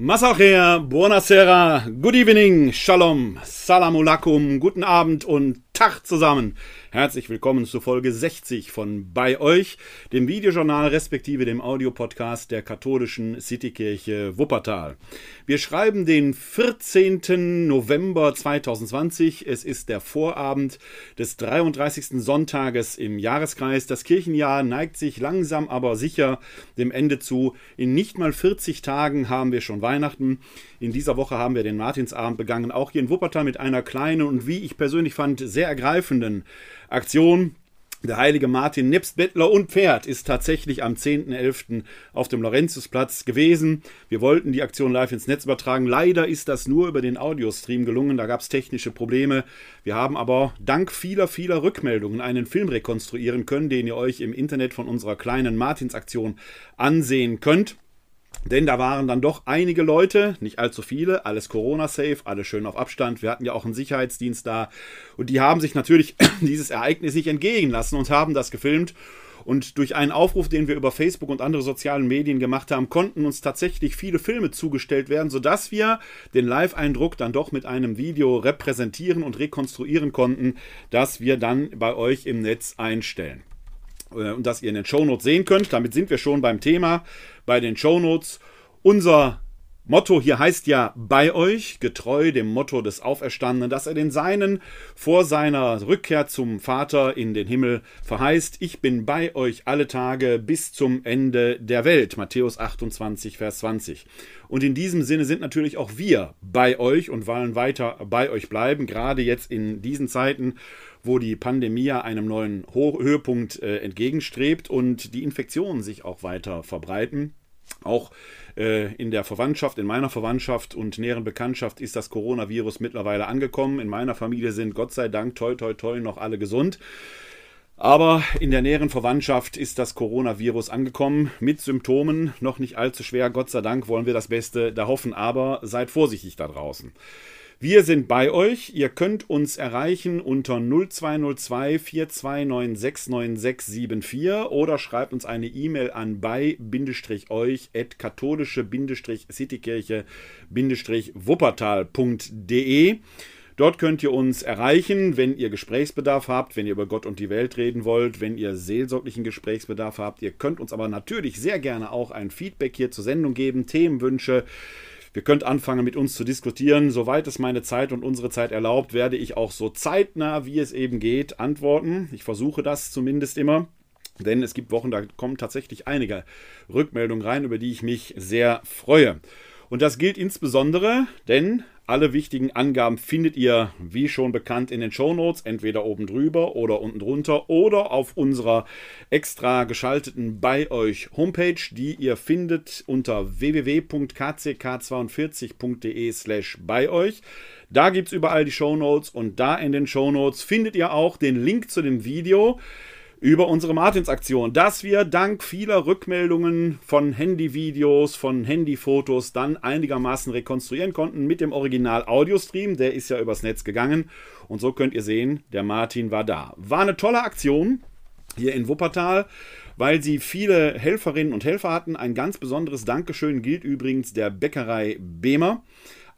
Masachea, buonasera, good evening, shalom, salam alaikum, guten Abend und Tag zusammen. Herzlich willkommen zu Folge 60 von Bei euch, dem Videojournal respektive dem Audiopodcast der katholischen Citykirche Wuppertal. Wir schreiben den 14. November 2020. Es ist der Vorabend des 33. Sonntages im Jahreskreis. Das Kirchenjahr neigt sich langsam aber sicher dem Ende zu. In nicht mal 40 Tagen haben wir schon Weihnachten. In dieser Woche haben wir den Martinsabend begangen, auch hier in Wuppertal mit einer kleinen und wie ich persönlich fand, sehr ergreifenden Aktion. Der heilige Martin nebst Bettler und Pferd ist tatsächlich am 10.11. auf dem Laurentiusplatz gewesen. Wir wollten die Aktion live ins Netz übertragen. Leider ist das nur über den Audiostream gelungen. Da gab es technische Probleme. Wir haben aber dank vieler, vieler Rückmeldungen einen Film rekonstruieren können, den ihr euch im Internet von unserer kleinen Martinsaktion ansehen könnt. Denn da waren dann doch einige Leute, nicht allzu viele, alles Corona-safe, alles schön auf Abstand. Wir hatten ja auch einen Sicherheitsdienst da. Und die haben sich natürlich dieses Ereignis nicht entgegen lassen und haben das gefilmt. Und durch einen Aufruf, den wir über Facebook und andere sozialen Medien gemacht haben, konnten uns tatsächlich viele Filme zugestellt werden, sodass wir den Live-Eindruck dann doch mit einem Video repräsentieren und rekonstruieren konnten, das wir dann bei euch im Netz einstellen. Äh, und das ihr in den Shownotes sehen könnt. Damit sind wir schon beim Thema bei den Shownotes. Unser Motto hier heißt ja bei euch, getreu dem Motto des Auferstandenen, dass er den Seinen vor seiner Rückkehr zum Vater in den Himmel verheißt. Ich bin bei euch alle Tage bis zum Ende der Welt. Matthäus 28, Vers 20. Und in diesem Sinne sind natürlich auch wir bei euch und wollen weiter bei euch bleiben, gerade jetzt in diesen Zeiten, wo die Pandemie einem neuen Höhepunkt äh, entgegenstrebt und die Infektionen sich auch weiter verbreiten. Auch äh, in der Verwandtschaft, in meiner Verwandtschaft und näheren Bekanntschaft ist das Coronavirus mittlerweile angekommen. In meiner Familie sind Gott sei Dank toi toi toi noch alle gesund. Aber in der näheren Verwandtschaft ist das Coronavirus angekommen mit Symptomen, noch nicht allzu schwer. Gott sei Dank wollen wir das Beste da hoffen, aber seid vorsichtig da draußen. Wir sind bei euch. Ihr könnt uns erreichen unter 0202 42969674 oder schreibt uns eine E-Mail an bei-euch at katholische-citykirche-wuppertal.de. Dort könnt ihr uns erreichen, wenn ihr Gesprächsbedarf habt, wenn ihr über Gott und die Welt reden wollt, wenn ihr seelsorglichen Gesprächsbedarf habt. Ihr könnt uns aber natürlich sehr gerne auch ein Feedback hier zur Sendung geben, Themenwünsche. Ihr könnt anfangen, mit uns zu diskutieren. Soweit es meine Zeit und unsere Zeit erlaubt, werde ich auch so zeitnah, wie es eben geht, antworten. Ich versuche das zumindest immer. Denn es gibt Wochen, da kommen tatsächlich einige Rückmeldungen rein, über die ich mich sehr freue. Und das gilt insbesondere, denn alle wichtigen Angaben findet ihr, wie schon bekannt, in den Show Notes, entweder oben drüber oder unten drunter oder auf unserer extra geschalteten bei euch Homepage, die ihr findet unter www.kck42.de slash bei euch. Da gibt es überall die Show Notes und da in den Show Notes findet ihr auch den Link zu dem Video über unsere Martinsaktion, dass wir dank vieler Rückmeldungen von Handyvideos, von Handyfotos dann einigermaßen rekonstruieren konnten mit dem Original Audiostream. Der ist ja übers Netz gegangen. Und so könnt ihr sehen, der Martin war da. War eine tolle Aktion hier in Wuppertal weil sie viele Helferinnen und Helfer hatten. Ein ganz besonderes Dankeschön gilt übrigens der Bäckerei Behmer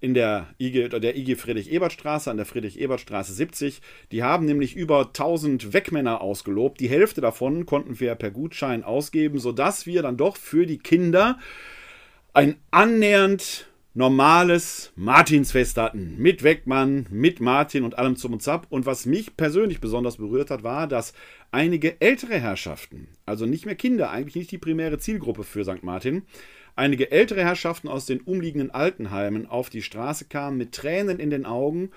in der IG, der IG Friedrich-Ebert-Straße, an der Friedrich-Ebert-Straße 70. Die haben nämlich über 1000 Wegmänner ausgelobt. Die Hälfte davon konnten wir per Gutschein ausgeben, sodass wir dann doch für die Kinder ein annähernd normales Martinsfest hatten. Mit Wegmann, mit Martin und allem zum und zap. Und was mich persönlich besonders berührt hat, war, dass einige ältere Herrschaften, also nicht mehr Kinder, eigentlich nicht die primäre Zielgruppe für St. Martin, einige ältere Herrschaften aus den umliegenden Altenheimen auf die Straße kamen mit Tränen in den Augen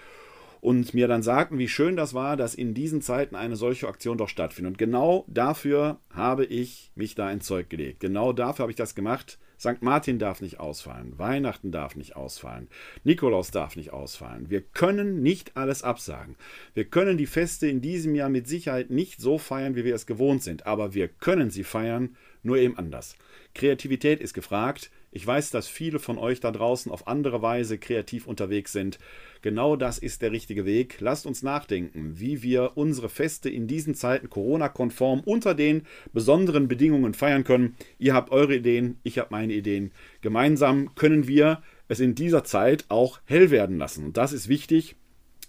und mir dann sagten, wie schön das war, dass in diesen Zeiten eine solche Aktion doch stattfindet. Und genau dafür habe ich mich da ins Zeug gelegt. Genau dafür habe ich das gemacht. St. Martin darf nicht ausfallen, Weihnachten darf nicht ausfallen, Nikolaus darf nicht ausfallen. Wir können nicht alles absagen. Wir können die Feste in diesem Jahr mit Sicherheit nicht so feiern, wie wir es gewohnt sind, aber wir können sie feiern, nur eben anders. Kreativität ist gefragt. Ich weiß, dass viele von euch da draußen auf andere Weise kreativ unterwegs sind. Genau das ist der richtige Weg. Lasst uns nachdenken, wie wir unsere Feste in diesen Zeiten Corona-konform unter den besonderen Bedingungen feiern können. Ihr habt eure Ideen, ich habe meine Ideen. Gemeinsam können wir es in dieser Zeit auch hell werden lassen. Und das ist wichtig,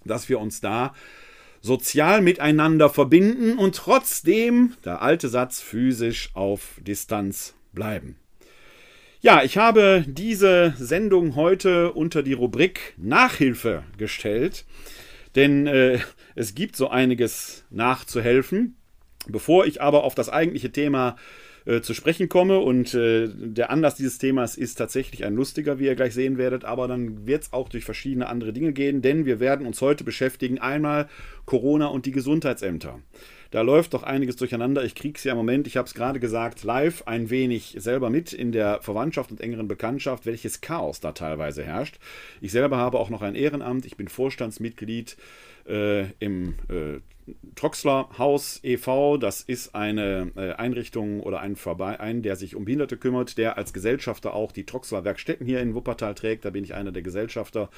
dass wir uns da sozial miteinander verbinden und trotzdem, der alte Satz, physisch auf Distanz bleiben. Ja, ich habe diese Sendung heute unter die Rubrik Nachhilfe gestellt, denn äh, es gibt so einiges nachzuhelfen. Bevor ich aber auf das eigentliche Thema äh, zu sprechen komme. Und äh, der Anlass dieses Themas ist tatsächlich ein lustiger, wie ihr gleich sehen werdet, aber dann wird es auch durch verschiedene andere Dinge gehen, denn wir werden uns heute beschäftigen einmal Corona und die Gesundheitsämter. Da läuft doch einiges durcheinander. Ich kriege es ja im Moment, ich habe es gerade gesagt, live ein wenig selber mit in der Verwandtschaft und engeren Bekanntschaft, welches Chaos da teilweise herrscht. Ich selber habe auch noch ein Ehrenamt. Ich bin Vorstandsmitglied äh, im äh, Troxler Haus e.V., das ist eine äh, Einrichtung oder ein Verein, der sich um Behinderte kümmert, der als Gesellschafter auch die Troxler Werkstätten hier in Wuppertal trägt. Da bin ich einer der Gesellschafter.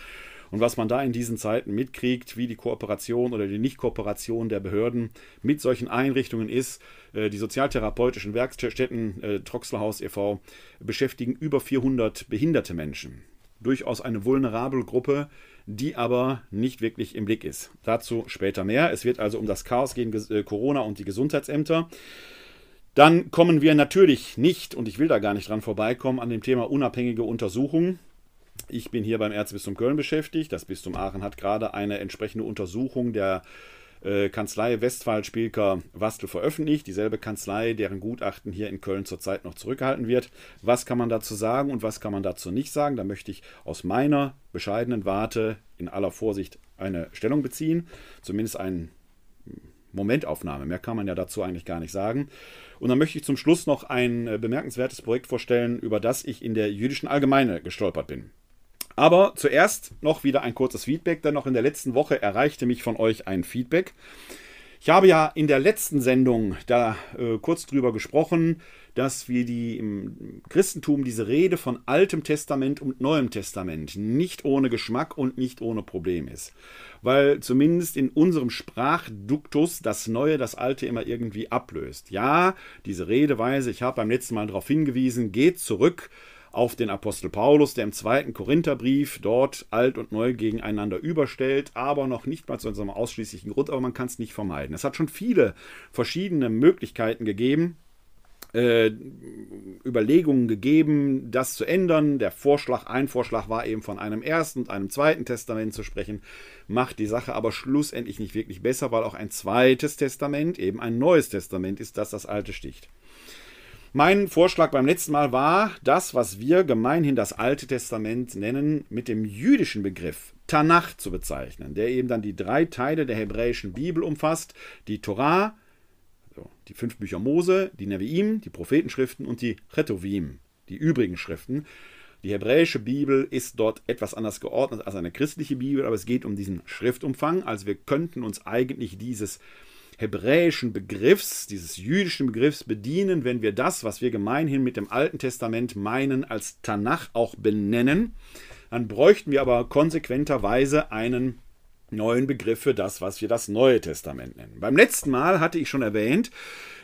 Und was man da in diesen Zeiten mitkriegt, wie die Kooperation oder die Nicht-Kooperation der Behörden mit solchen Einrichtungen ist, äh, die sozialtherapeutischen Werkstätten äh, Troxler Haus e.V. beschäftigen über 400 behinderte Menschen. Durchaus eine vulnerable Gruppe, die aber nicht wirklich im Blick ist. Dazu später mehr. Es wird also um das Chaos gegen äh, Corona und die Gesundheitsämter. Dann kommen wir natürlich nicht, und ich will da gar nicht dran vorbeikommen, an dem Thema unabhängige Untersuchungen. Ich bin hier beim Erzbistum Köln beschäftigt. Das Bistum Aachen hat gerade eine entsprechende Untersuchung der äh, Kanzlei Westphal-Spielker Wastel veröffentlicht. Dieselbe Kanzlei, deren Gutachten hier in Köln zurzeit noch zurückgehalten wird. Was kann man dazu sagen und was kann man dazu nicht sagen? Da möchte ich aus meiner bescheidenen Warte in aller Vorsicht eine Stellung beziehen. Zumindest eine Momentaufnahme. Mehr kann man ja dazu eigentlich gar nicht sagen. Und dann möchte ich zum Schluss noch ein äh, bemerkenswertes Projekt vorstellen, über das ich in der jüdischen Allgemeine gestolpert bin. Aber zuerst noch wieder ein kurzes Feedback, denn noch in der letzten Woche erreichte mich von euch ein Feedback. Ich habe ja in der letzten Sendung da äh, kurz drüber gesprochen, dass wir die im Christentum diese Rede von Altem Testament und Neuem Testament nicht ohne Geschmack und nicht ohne Problem ist. Weil zumindest in unserem Sprachduktus das Neue das Alte immer irgendwie ablöst. Ja, diese Redeweise, ich habe beim letzten Mal darauf hingewiesen, geht zurück auf den Apostel Paulus, der im zweiten Korintherbrief dort alt und neu gegeneinander überstellt, aber noch nicht mal zu unserem ausschließlichen Grund, aber man kann es nicht vermeiden. Es hat schon viele verschiedene Möglichkeiten gegeben, äh, Überlegungen gegeben, das zu ändern. Der Vorschlag, ein Vorschlag war eben von einem ersten und einem zweiten Testament zu sprechen, macht die Sache aber schlussendlich nicht wirklich besser, weil auch ein zweites Testament eben ein neues Testament ist, das das alte sticht. Mein Vorschlag beim letzten Mal war, das, was wir gemeinhin das Alte Testament nennen, mit dem jüdischen Begriff Tanach zu bezeichnen, der eben dann die drei Teile der hebräischen Bibel umfasst, die Torah, die fünf Bücher Mose, die Neviim, die Prophetenschriften und die Chetovim, die übrigen Schriften. Die hebräische Bibel ist dort etwas anders geordnet als eine christliche Bibel, aber es geht um diesen Schriftumfang. Also wir könnten uns eigentlich dieses hebräischen Begriffs, dieses jüdischen Begriffs bedienen, wenn wir das, was wir gemeinhin mit dem Alten Testament meinen, als Tanach auch benennen. Dann bräuchten wir aber konsequenterweise einen neuen Begriff für das, was wir das Neue Testament nennen. Beim letzten Mal hatte ich schon erwähnt,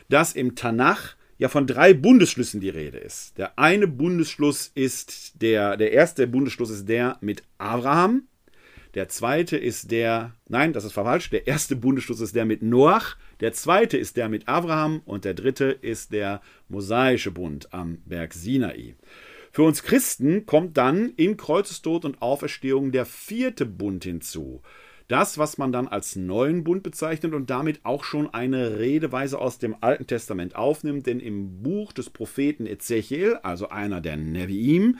dass im Tanach ja von drei Bundesschlüssen die Rede ist. Der eine Bundesschluss ist der, der erste Bundesschluss ist der mit Abraham, der zweite ist der, nein, das ist falsch, der erste Bundesschluss ist der mit Noach, der zweite ist der mit Abraham und der dritte ist der mosaische Bund am Berg Sinai. Für uns Christen kommt dann in Kreuzestod und Auferstehung der vierte Bund hinzu. Das, was man dann als neuen Bund bezeichnet und damit auch schon eine Redeweise aus dem Alten Testament aufnimmt, denn im Buch des Propheten Ezechiel, also einer der Neviim,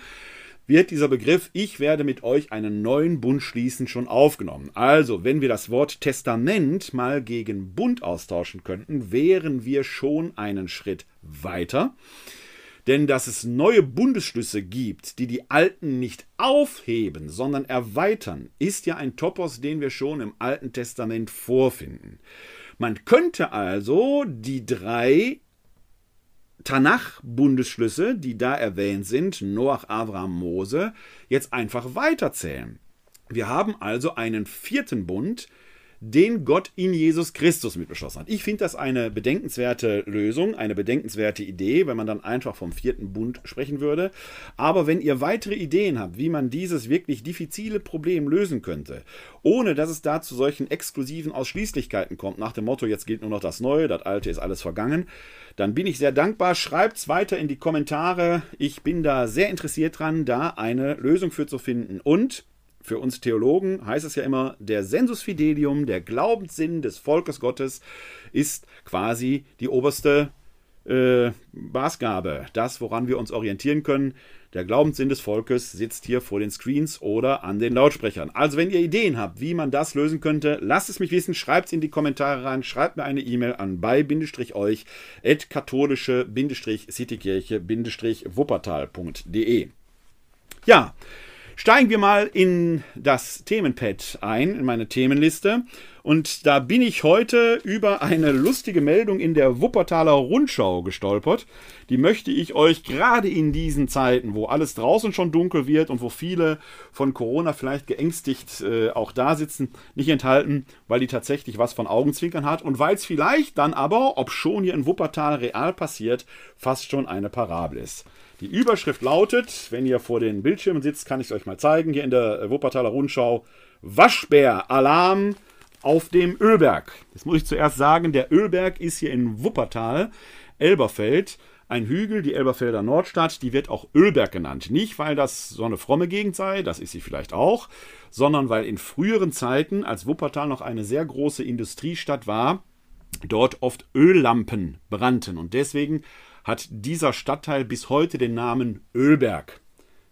wird dieser Begriff Ich werde mit euch einen neuen Bund schließen schon aufgenommen. Also, wenn wir das Wort Testament mal gegen Bund austauschen könnten, wären wir schon einen Schritt weiter. Denn dass es neue Bundesschlüsse gibt, die die alten nicht aufheben, sondern erweitern, ist ja ein Topos, den wir schon im Alten Testament vorfinden. Man könnte also die drei Tanach-Bundesschlüsse, die da erwähnt sind, Noach, Abraham, Mose, jetzt einfach weiterzählen. Wir haben also einen vierten Bund, den Gott in Jesus Christus mitbeschlossen hat. Ich finde das eine bedenkenswerte Lösung, eine bedenkenswerte Idee, wenn man dann einfach vom vierten Bund sprechen würde. Aber wenn ihr weitere Ideen habt, wie man dieses wirklich diffizile Problem lösen könnte, ohne dass es da zu solchen exklusiven Ausschließlichkeiten kommt, nach dem Motto, jetzt gilt nur noch das Neue, das Alte ist alles vergangen, dann bin ich sehr dankbar. Schreibt es weiter in die Kommentare. Ich bin da sehr interessiert dran, da eine Lösung für zu finden. Und für uns Theologen heißt es ja immer, der Sensus Fidelium, der Glaubenssinn des Volkes Gottes, ist quasi die oberste äh, Maßgabe, das, woran wir uns orientieren können. Der Glaubenssinn des Volkes sitzt hier vor den Screens oder an den Lautsprechern. Also wenn ihr Ideen habt, wie man das lösen könnte, lasst es mich wissen, schreibt es in die Kommentare rein, schreibt mir eine E-Mail an bei-euch at katholische-citikirche-wuppertal.de. Ja, Steigen wir mal in das Themenpad ein, in meine Themenliste. Und da bin ich heute über eine lustige Meldung in der Wuppertaler Rundschau gestolpert. Die möchte ich euch gerade in diesen Zeiten, wo alles draußen schon dunkel wird und wo viele von Corona vielleicht geängstigt äh, auch da sitzen, nicht enthalten, weil die tatsächlich was von Augenzwinkern hat und weil es vielleicht dann aber, ob schon hier in Wuppertal real passiert, fast schon eine Parabel ist. Die Überschrift lautet, wenn ihr vor den Bildschirmen sitzt, kann ich es euch mal zeigen, hier in der Wuppertaler Rundschau, Waschbär-Alarm auf dem Ölberg. Das muss ich zuerst sagen, der Ölberg ist hier in Wuppertal, Elberfeld, ein Hügel, die Elberfelder Nordstadt, die wird auch Ölberg genannt. Nicht, weil das so eine fromme Gegend sei, das ist sie vielleicht auch, sondern weil in früheren Zeiten, als Wuppertal noch eine sehr große Industriestadt war, dort oft Öllampen brannten. Und deswegen hat dieser Stadtteil bis heute den Namen Ölberg.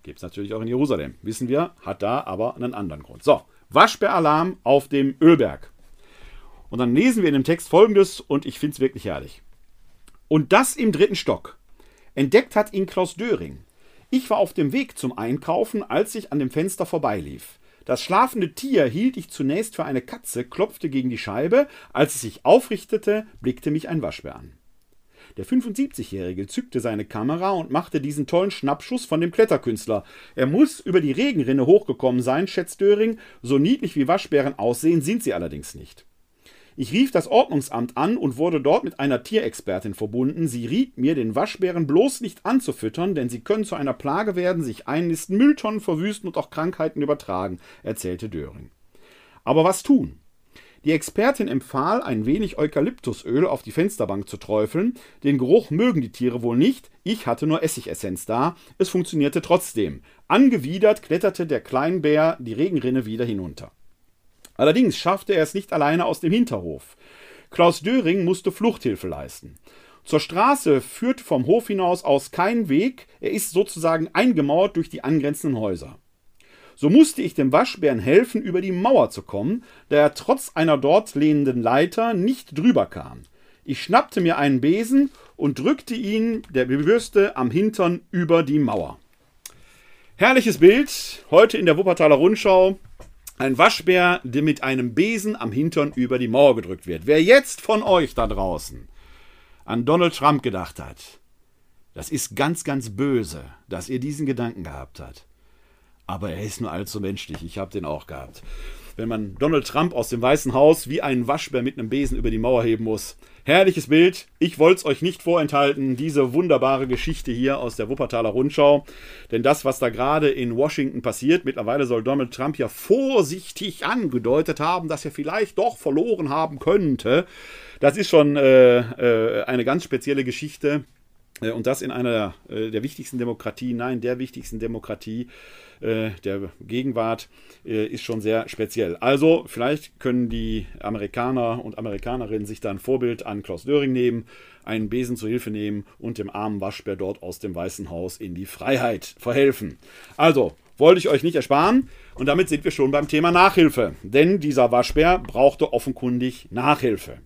Gibt es natürlich auch in Jerusalem. Wissen wir, hat da aber einen anderen Grund. So, Waschbäralarm auf dem Ölberg. Und dann lesen wir in dem Text folgendes und ich finde es wirklich herrlich. Und das im dritten Stock. Entdeckt hat ihn Klaus Döring. Ich war auf dem Weg zum Einkaufen, als ich an dem Fenster vorbeilief. Das schlafende Tier hielt ich zunächst für eine Katze, klopfte gegen die Scheibe. Als es sich aufrichtete, blickte mich ein Waschbär an. Der 75-Jährige zückte seine Kamera und machte diesen tollen Schnappschuss von dem Kletterkünstler. Er muss über die Regenrinne hochgekommen sein, schätzt Döring. So niedlich wie Waschbären aussehen, sind sie allerdings nicht. Ich rief das Ordnungsamt an und wurde dort mit einer Tierexpertin verbunden. Sie riet mir, den Waschbären bloß nicht anzufüttern, denn sie können zu einer Plage werden, sich einnisten, Mülltonnen verwüsten und auch Krankheiten übertragen, erzählte Döring. Aber was tun? Die Expertin empfahl, ein wenig Eukalyptusöl auf die Fensterbank zu träufeln. Den Geruch mögen die Tiere wohl nicht. Ich hatte nur Essigessenz da. Es funktionierte trotzdem. Angewidert kletterte der Kleinbär die Regenrinne wieder hinunter. Allerdings schaffte er es nicht alleine aus dem Hinterhof. Klaus Döring musste Fluchthilfe leisten. Zur Straße führte vom Hof hinaus aus kein Weg, er ist sozusagen eingemauert durch die angrenzenden Häuser. So musste ich dem Waschbären helfen, über die Mauer zu kommen, da er trotz einer dort lehnenden Leiter nicht drüber kam. Ich schnappte mir einen Besen und drückte ihn, der Bürste, am Hintern über die Mauer. Herrliches Bild, heute in der Wuppertaler Rundschau. Ein Waschbär, der mit einem Besen am Hintern über die Mauer gedrückt wird. Wer jetzt von euch da draußen an Donald Trump gedacht hat, das ist ganz, ganz böse, dass ihr diesen Gedanken gehabt habt aber er ist nur allzu menschlich. Ich habe den auch gehabt. Wenn man Donald Trump aus dem Weißen Haus wie einen Waschbär mit einem Besen über die Mauer heben muss. Herrliches Bild. Ich wollte es euch nicht vorenthalten, diese wunderbare Geschichte hier aus der Wuppertaler Rundschau. Denn das, was da gerade in Washington passiert, mittlerweile soll Donald Trump ja vorsichtig angedeutet haben, dass er vielleicht doch verloren haben könnte. Das ist schon äh, äh, eine ganz spezielle Geschichte. Äh, und das in einer äh, der wichtigsten Demokratien, nein, der wichtigsten Demokratie äh, der Gegenwart ist schon sehr speziell. Also vielleicht können die Amerikaner und Amerikanerinnen sich da ein Vorbild an Klaus Döring nehmen, einen Besen zur Hilfe nehmen und dem armen Waschbär dort aus dem Weißen Haus in die Freiheit verhelfen. Also, wollte ich euch nicht ersparen. Und damit sind wir schon beim Thema Nachhilfe. Denn dieser Waschbär brauchte offenkundig Nachhilfe.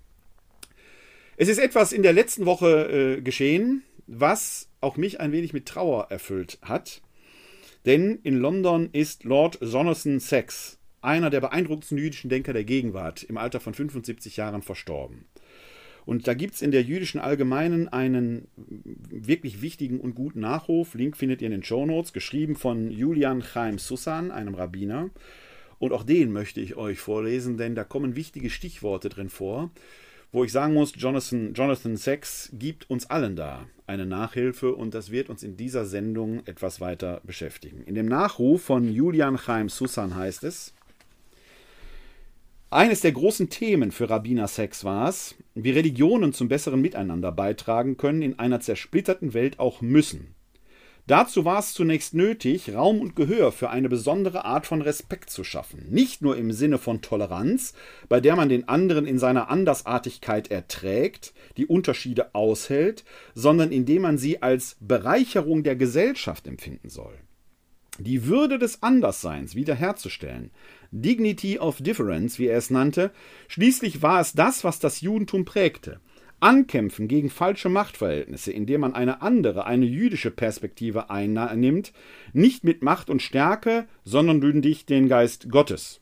Es ist etwas in der letzten Woche äh, geschehen, was auch mich ein wenig mit Trauer erfüllt hat. Denn in London ist Lord Jonathan Sachs, einer der beeindruckendsten jüdischen Denker der Gegenwart, im Alter von 75 Jahren verstorben. Und da gibt es in der jüdischen Allgemeinen einen wirklich wichtigen und guten Nachruf. Link findet ihr in den Show Notes, geschrieben von Julian Chaim Susan, einem Rabbiner. Und auch den möchte ich euch vorlesen, denn da kommen wichtige Stichworte drin vor, wo ich sagen muss, Jonathan, Jonathan Sachs gibt uns allen da eine Nachhilfe und das wird uns in dieser Sendung etwas weiter beschäftigen. In dem Nachruf von Julian Chaim Susan heißt es, eines der großen Themen für Rabbiner Sachs war es, wie Religionen zum besseren Miteinander beitragen können, in einer zersplitterten Welt auch müssen. Dazu war es zunächst nötig, Raum und Gehör für eine besondere Art von Respekt zu schaffen, nicht nur im Sinne von Toleranz, bei der man den anderen in seiner Andersartigkeit erträgt, die Unterschiede aushält, sondern indem man sie als Bereicherung der Gesellschaft empfinden soll. Die Würde des Andersseins wiederherzustellen, Dignity of Difference, wie er es nannte, schließlich war es das, was das Judentum prägte – Ankämpfen gegen falsche Machtverhältnisse, indem man eine andere, eine jüdische Perspektive einnimmt, nicht mit Macht und Stärke, sondern durch den Geist Gottes.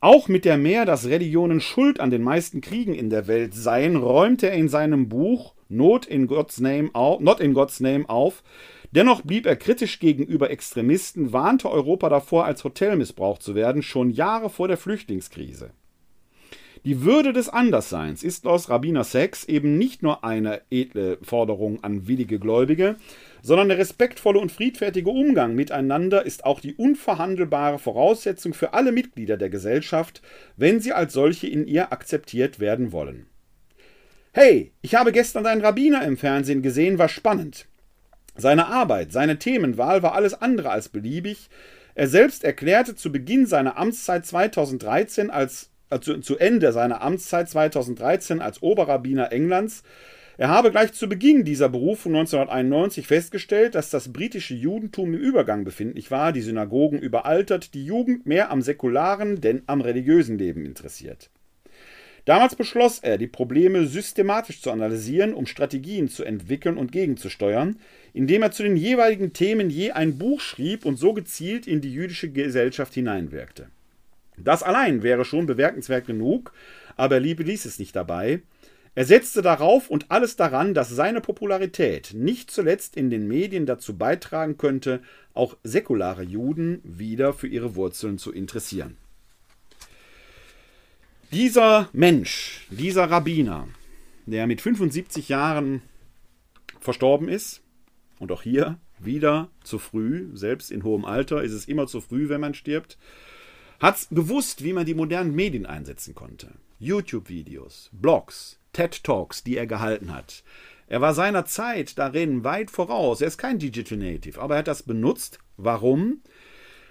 Auch mit der Mehr, dass Religionen schuld an den meisten Kriegen in der Welt seien, räumte er in seinem Buch Not in God's Name auf, Not in God's Name auf. Dennoch blieb er kritisch gegenüber Extremisten, warnte Europa davor, als Hotel missbraucht zu werden, schon Jahre vor der Flüchtlingskrise. Die Würde des Andersseins ist aus Rabbiner Sex eben nicht nur eine edle Forderung an willige Gläubige, sondern der respektvolle und friedfertige Umgang miteinander ist auch die unverhandelbare Voraussetzung für alle Mitglieder der Gesellschaft, wenn sie als solche in ihr akzeptiert werden wollen. Hey, ich habe gestern deinen Rabbiner im Fernsehen gesehen, war spannend. Seine Arbeit, seine Themenwahl war alles andere als beliebig. Er selbst erklärte zu Beginn seiner Amtszeit 2013 als also zu Ende seiner Amtszeit 2013 als Oberrabbiner Englands, er habe gleich zu Beginn dieser Berufung 1991 festgestellt, dass das britische Judentum im Übergang befindlich war, die Synagogen überaltert, die Jugend mehr am säkularen denn am religiösen Leben interessiert. Damals beschloss er, die Probleme systematisch zu analysieren, um Strategien zu entwickeln und gegenzusteuern, indem er zu den jeweiligen Themen je ein Buch schrieb und so gezielt in die jüdische Gesellschaft hineinwirkte. Das allein wäre schon bemerkenswert genug, aber er ließ es nicht dabei. Er setzte darauf und alles daran, dass seine Popularität nicht zuletzt in den Medien dazu beitragen könnte, auch säkulare Juden wieder für ihre Wurzeln zu interessieren. Dieser Mensch, dieser Rabbiner, der mit 75 Jahren verstorben ist, und auch hier wieder zu früh, selbst in hohem Alter ist es immer zu früh, wenn man stirbt, hat gewusst, wie man die modernen Medien einsetzen konnte. YouTube-Videos, Blogs, TED-Talks, die er gehalten hat. Er war seiner Zeit darin weit voraus. Er ist kein Digital Native, aber er hat das benutzt. Warum?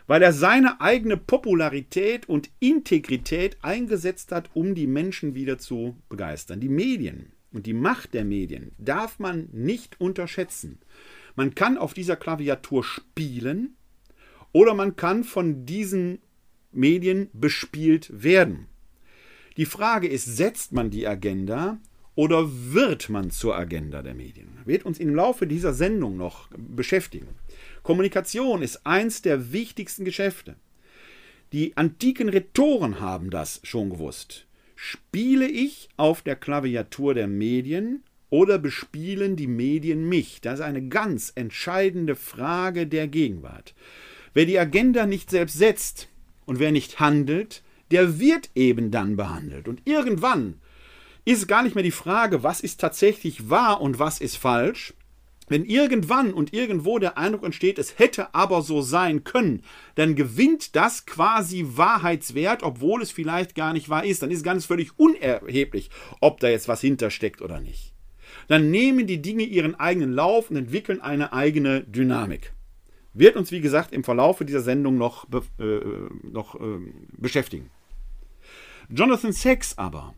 Weil er seine eigene Popularität und Integrität eingesetzt hat, um die Menschen wieder zu begeistern. Die Medien und die Macht der Medien darf man nicht unterschätzen. Man kann auf dieser Klaviatur spielen oder man kann von diesen Medien bespielt werden. Die Frage ist, setzt man die Agenda oder wird man zur Agenda der Medien? Wird uns im Laufe dieser Sendung noch beschäftigen. Kommunikation ist eins der wichtigsten Geschäfte. Die antiken Rhetoren haben das schon gewusst. Spiele ich auf der Klaviatur der Medien oder bespielen die Medien mich? Das ist eine ganz entscheidende Frage der Gegenwart. Wer die Agenda nicht selbst setzt, und wer nicht handelt, der wird eben dann behandelt. Und irgendwann ist gar nicht mehr die Frage, was ist tatsächlich wahr und was ist falsch. Wenn irgendwann und irgendwo der Eindruck entsteht, es hätte aber so sein können, dann gewinnt das quasi Wahrheitswert, obwohl es vielleicht gar nicht wahr ist. Dann ist ganz völlig unerheblich, ob da jetzt was hintersteckt oder nicht. Dann nehmen die Dinge ihren eigenen Lauf und entwickeln eine eigene Dynamik wird uns, wie gesagt, im Verlauf dieser Sendung noch, äh, noch äh, beschäftigen. Jonathan Sachs aber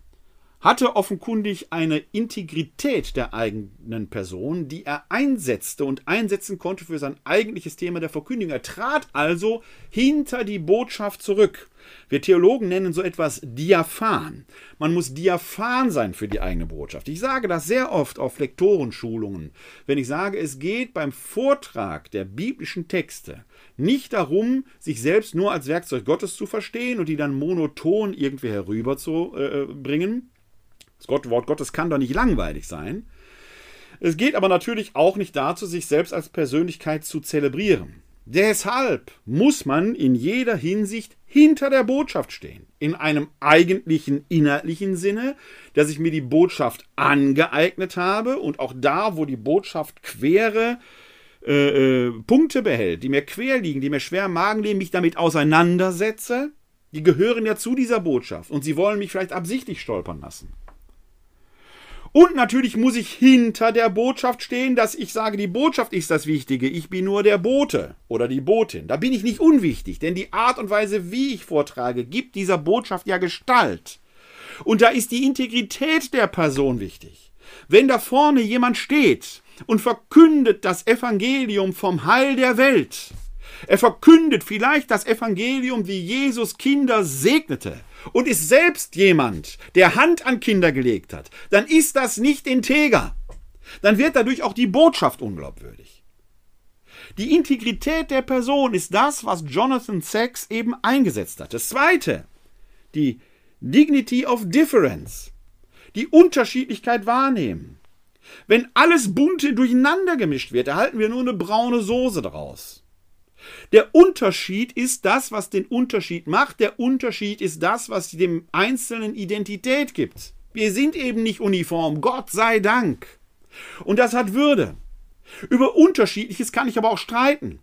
hatte offenkundig eine Integrität der eigenen Person, die er einsetzte und einsetzen konnte für sein eigentliches Thema der Verkündigung. Er trat also hinter die Botschaft zurück. Wir Theologen nennen so etwas diaphan. Man muss diaphan sein für die eigene Botschaft. Ich sage das sehr oft auf Lektorenschulungen, wenn ich sage, es geht beim Vortrag der biblischen Texte nicht darum, sich selbst nur als Werkzeug Gottes zu verstehen und die dann monoton irgendwie herüberzubringen, das Wort Gottes kann doch nicht langweilig sein. Es geht aber natürlich auch nicht dazu, sich selbst als Persönlichkeit zu zelebrieren. Deshalb muss man in jeder Hinsicht hinter der Botschaft stehen. In einem eigentlichen inhaltlichen Sinne, dass ich mir die Botschaft angeeignet habe und auch da, wo die Botschaft quere äh, äh, Punkte behält, die mir quer liegen, die mir schwer im Magen liegen, mich damit auseinandersetze, die gehören ja zu dieser Botschaft und sie wollen mich vielleicht absichtlich stolpern lassen. Und natürlich muss ich hinter der Botschaft stehen, dass ich sage, die Botschaft ist das Wichtige, ich bin nur der Bote oder die Botin. Da bin ich nicht unwichtig, denn die Art und Weise, wie ich vortrage, gibt dieser Botschaft ja Gestalt. Und da ist die Integrität der Person wichtig. Wenn da vorne jemand steht und verkündet das Evangelium vom Heil der Welt, er verkündet vielleicht das Evangelium, wie Jesus Kinder segnete, und ist selbst jemand, der Hand an Kinder gelegt hat, dann ist das nicht integer. Dann wird dadurch auch die Botschaft unglaubwürdig. Die Integrität der Person ist das, was Jonathan Sachs eben eingesetzt hat. Das zweite, die Dignity of Difference, die Unterschiedlichkeit wahrnehmen. Wenn alles bunte durcheinander gemischt wird, erhalten wir nur eine braune Soße daraus. Der Unterschied ist das, was den Unterschied macht. Der Unterschied ist das, was dem Einzelnen Identität gibt. Wir sind eben nicht uniform, Gott sei Dank. Und das hat Würde. Über Unterschiedliches kann ich aber auch streiten.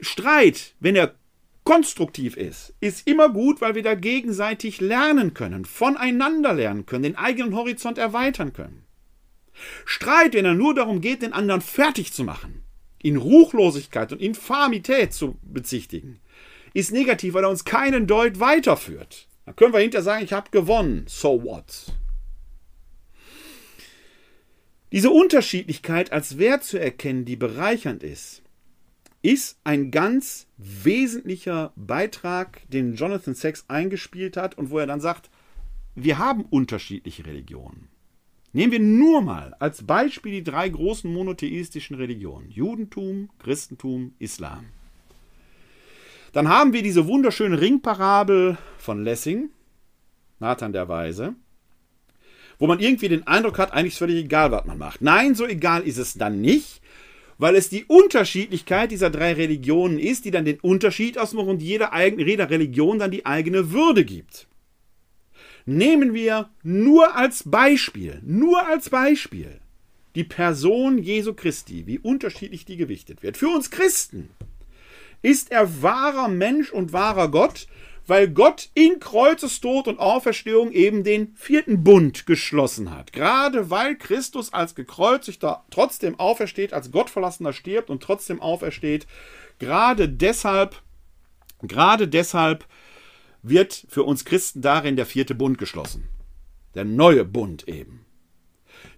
Streit, wenn er konstruktiv ist, ist immer gut, weil wir da gegenseitig lernen können, voneinander lernen können, den eigenen Horizont erweitern können. Streit, wenn er nur darum geht, den anderen fertig zu machen, in Ruchlosigkeit und Infamität zu bezichtigen, ist negativ, weil er uns keinen Deut weiterführt. Dann können wir hinterher sagen, ich habe gewonnen. So what? Diese Unterschiedlichkeit als Wert zu erkennen, die bereichernd ist, ist ein ganz wesentlicher Beitrag, den Jonathan Sachs eingespielt hat und wo er dann sagt, wir haben unterschiedliche Religionen. Nehmen wir nur mal als Beispiel die drei großen monotheistischen Religionen: Judentum, Christentum, Islam. Dann haben wir diese wunderschöne Ringparabel von Lessing, Nathan der Weise, wo man irgendwie den Eindruck hat, eigentlich ist völlig egal, was man macht. Nein, so egal ist es dann nicht, weil es die Unterschiedlichkeit dieser drei Religionen ist, die dann den Unterschied ausmacht und jeder, jeder Religion dann die eigene Würde gibt nehmen wir nur als Beispiel, nur als Beispiel die Person Jesu Christi, wie unterschiedlich die gewichtet wird. Für uns Christen ist er wahrer Mensch und wahrer Gott, weil Gott in Kreuzestod und Auferstehung eben den vierten Bund geschlossen hat. Gerade weil Christus als gekreuzigter trotzdem aufersteht, als Gottverlassener stirbt und trotzdem aufersteht, gerade deshalb, gerade deshalb wird für uns Christen darin der vierte Bund geschlossen. Der neue Bund eben.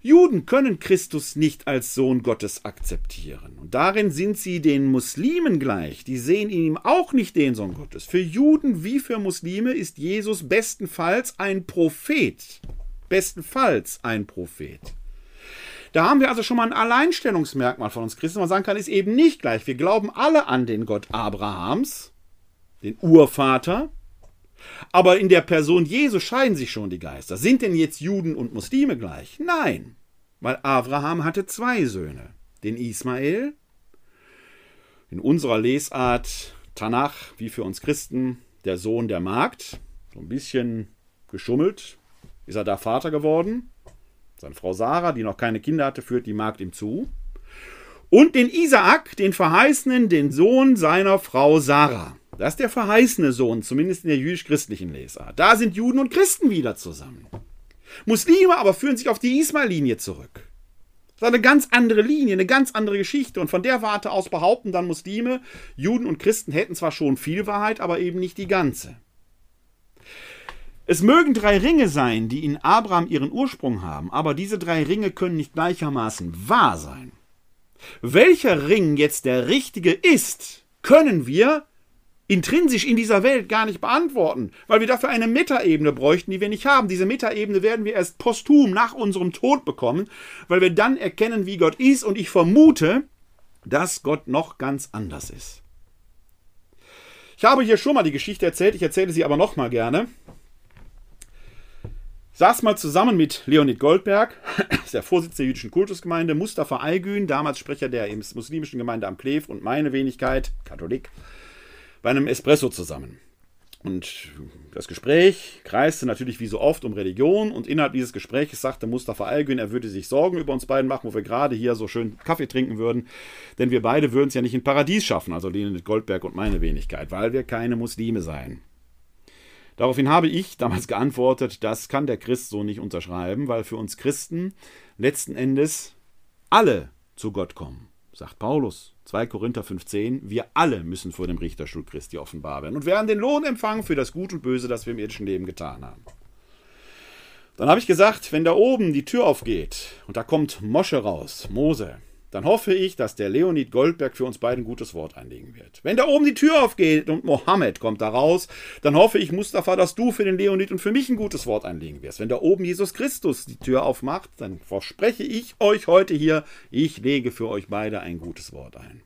Juden können Christus nicht als Sohn Gottes akzeptieren. Und darin sind sie den Muslimen gleich. Die sehen in ihm auch nicht den Sohn Gottes. Für Juden wie für Muslime ist Jesus bestenfalls ein Prophet. Bestenfalls ein Prophet. Da haben wir also schon mal ein Alleinstellungsmerkmal von uns Christen. Man sagen kann, ist eben nicht gleich. Wir glauben alle an den Gott Abrahams, den Urvater, aber in der Person Jesu scheiden sich schon die Geister. Sind denn jetzt Juden und Muslime gleich? Nein, weil Abraham hatte zwei Söhne. Den Ismael, in unserer Lesart Tanach, wie für uns Christen, der Sohn der Magd, so ein bisschen geschummelt, ist er da Vater geworden. Seine Frau Sarah, die noch keine Kinder hatte, führt die Magd ihm zu. Und den Isaak, den Verheißenen, den Sohn seiner Frau Sarah. Das ist der verheißene Sohn, zumindest in der jüdisch-christlichen Lesart. Da sind Juden und Christen wieder zusammen. Muslime aber führen sich auf die Ismail-Linie zurück. Das ist eine ganz andere Linie, eine ganz andere Geschichte. Und von der Warte aus behaupten dann Muslime, Juden und Christen hätten zwar schon viel Wahrheit, aber eben nicht die ganze. Es mögen drei Ringe sein, die in Abraham ihren Ursprung haben, aber diese drei Ringe können nicht gleichermaßen wahr sein. Welcher Ring jetzt der richtige ist, können wir intrinsisch in dieser Welt gar nicht beantworten, weil wir dafür eine Metaebene bräuchten, die wir nicht haben. Diese Metaebene werden wir erst posthum nach unserem Tod bekommen, weil wir dann erkennen, wie Gott ist und ich vermute, dass Gott noch ganz anders ist. Ich habe hier schon mal die Geschichte erzählt, ich erzähle sie aber noch mal gerne. Saß mal zusammen mit Leonid Goldberg, der Vorsitzende der jüdischen Kultusgemeinde, Mustafa Aygün, damals Sprecher der muslimischen Gemeinde am Kleef und meine Wenigkeit, Katholik, bei einem Espresso zusammen. Und das Gespräch kreiste natürlich wie so oft um Religion und innerhalb dieses Gesprächs sagte Mustafa Algün, er würde sich Sorgen über uns beiden machen, wo wir gerade hier so schön Kaffee trinken würden, denn wir beide würden es ja nicht in Paradies schaffen, also Leonid Goldberg und meine Wenigkeit, weil wir keine Muslime seien. Daraufhin habe ich damals geantwortet, das kann der Christ so nicht unterschreiben, weil für uns Christen letzten Endes alle zu Gott kommen, sagt Paulus. 2 Korinther 15, wir alle müssen vor dem Richterstuhl Christi offenbar werden und werden den Lohn empfangen für das Gut und Böse, das wir im irdischen Leben getan haben. Dann habe ich gesagt, wenn da oben die Tür aufgeht und da kommt Mosche raus, Mose, dann hoffe ich, dass der Leonid Goldberg für uns beiden ein gutes Wort einlegen wird. Wenn da oben die Tür aufgeht und Mohammed kommt da raus, dann hoffe ich, Mustafa, dass du für den Leonid und für mich ein gutes Wort einlegen wirst. Wenn da oben Jesus Christus die Tür aufmacht, dann verspreche ich euch heute hier, ich lege für euch beide ein gutes Wort ein.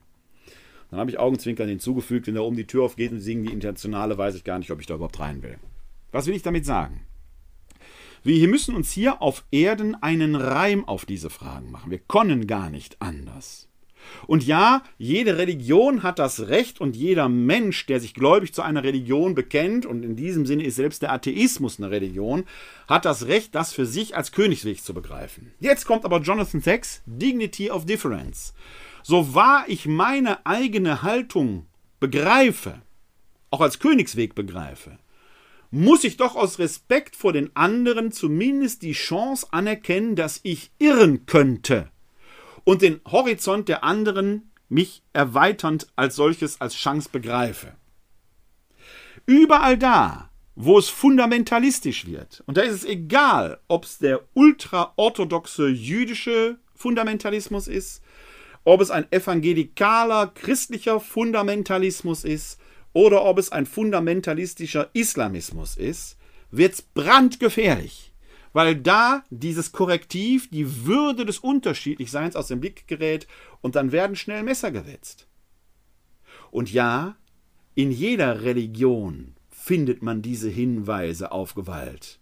Dann habe ich Augenzwinkern hinzugefügt, wenn da oben die Tür aufgeht und singen die Internationale, weiß ich gar nicht, ob ich da überhaupt rein will. Was will ich damit sagen? Wir müssen uns hier auf Erden einen Reim auf diese Fragen machen. Wir können gar nicht anders. Und ja, jede Religion hat das Recht und jeder Mensch, der sich gläubig zu einer Religion bekennt, und in diesem Sinne ist selbst der Atheismus eine Religion, hat das Recht, das für sich als Königsweg zu begreifen. Jetzt kommt aber Jonathan Sachs, Dignity of Difference. So wahr ich meine eigene Haltung begreife, auch als Königsweg begreife, muss ich doch aus Respekt vor den anderen zumindest die Chance anerkennen, dass ich irren könnte und den Horizont der anderen mich erweiternd als solches als Chance begreife. Überall da, wo es fundamentalistisch wird, und da ist es egal, ob es der ultraorthodoxe jüdische Fundamentalismus ist, ob es ein evangelikaler christlicher Fundamentalismus ist, oder ob es ein fundamentalistischer Islamismus ist, wird es brandgefährlich, weil da dieses Korrektiv, die Würde des Unterschiedlichseins aus dem Blick gerät und dann werden schnell Messer gewetzt. Und ja, in jeder Religion findet man diese Hinweise auf Gewalt.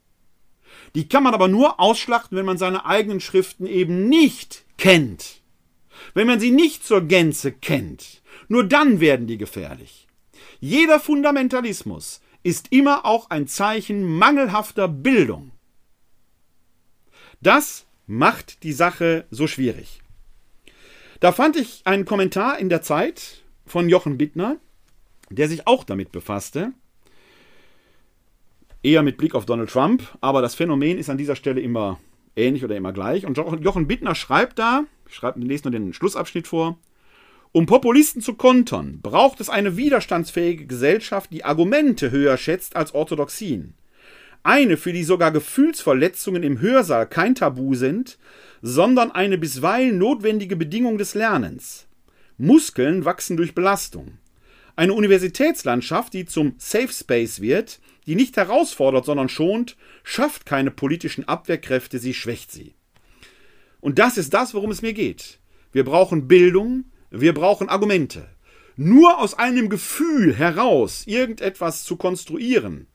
Die kann man aber nur ausschlachten, wenn man seine eigenen Schriften eben nicht kennt. Wenn man sie nicht zur Gänze kennt. Nur dann werden die gefährlich. Jeder Fundamentalismus ist immer auch ein Zeichen mangelhafter Bildung. Das macht die Sache so schwierig. Da fand ich einen Kommentar in der Zeit von Jochen Bittner, der sich auch damit befasste, eher mit Blick auf Donald Trump, aber das Phänomen ist an dieser Stelle immer ähnlich oder immer gleich. Und Jochen Bittner schreibt da, ich lese nur den Schlussabschnitt vor, um Populisten zu kontern, braucht es eine widerstandsfähige Gesellschaft, die Argumente höher schätzt als Orthodoxien. Eine, für die sogar Gefühlsverletzungen im Hörsaal kein Tabu sind, sondern eine bisweilen notwendige Bedingung des Lernens. Muskeln wachsen durch Belastung. Eine Universitätslandschaft, die zum Safe Space wird, die nicht herausfordert, sondern schont, schafft keine politischen Abwehrkräfte, sie schwächt sie. Und das ist das, worum es mir geht. Wir brauchen Bildung, wir brauchen Argumente. Nur aus einem Gefühl heraus irgendetwas zu konstruieren.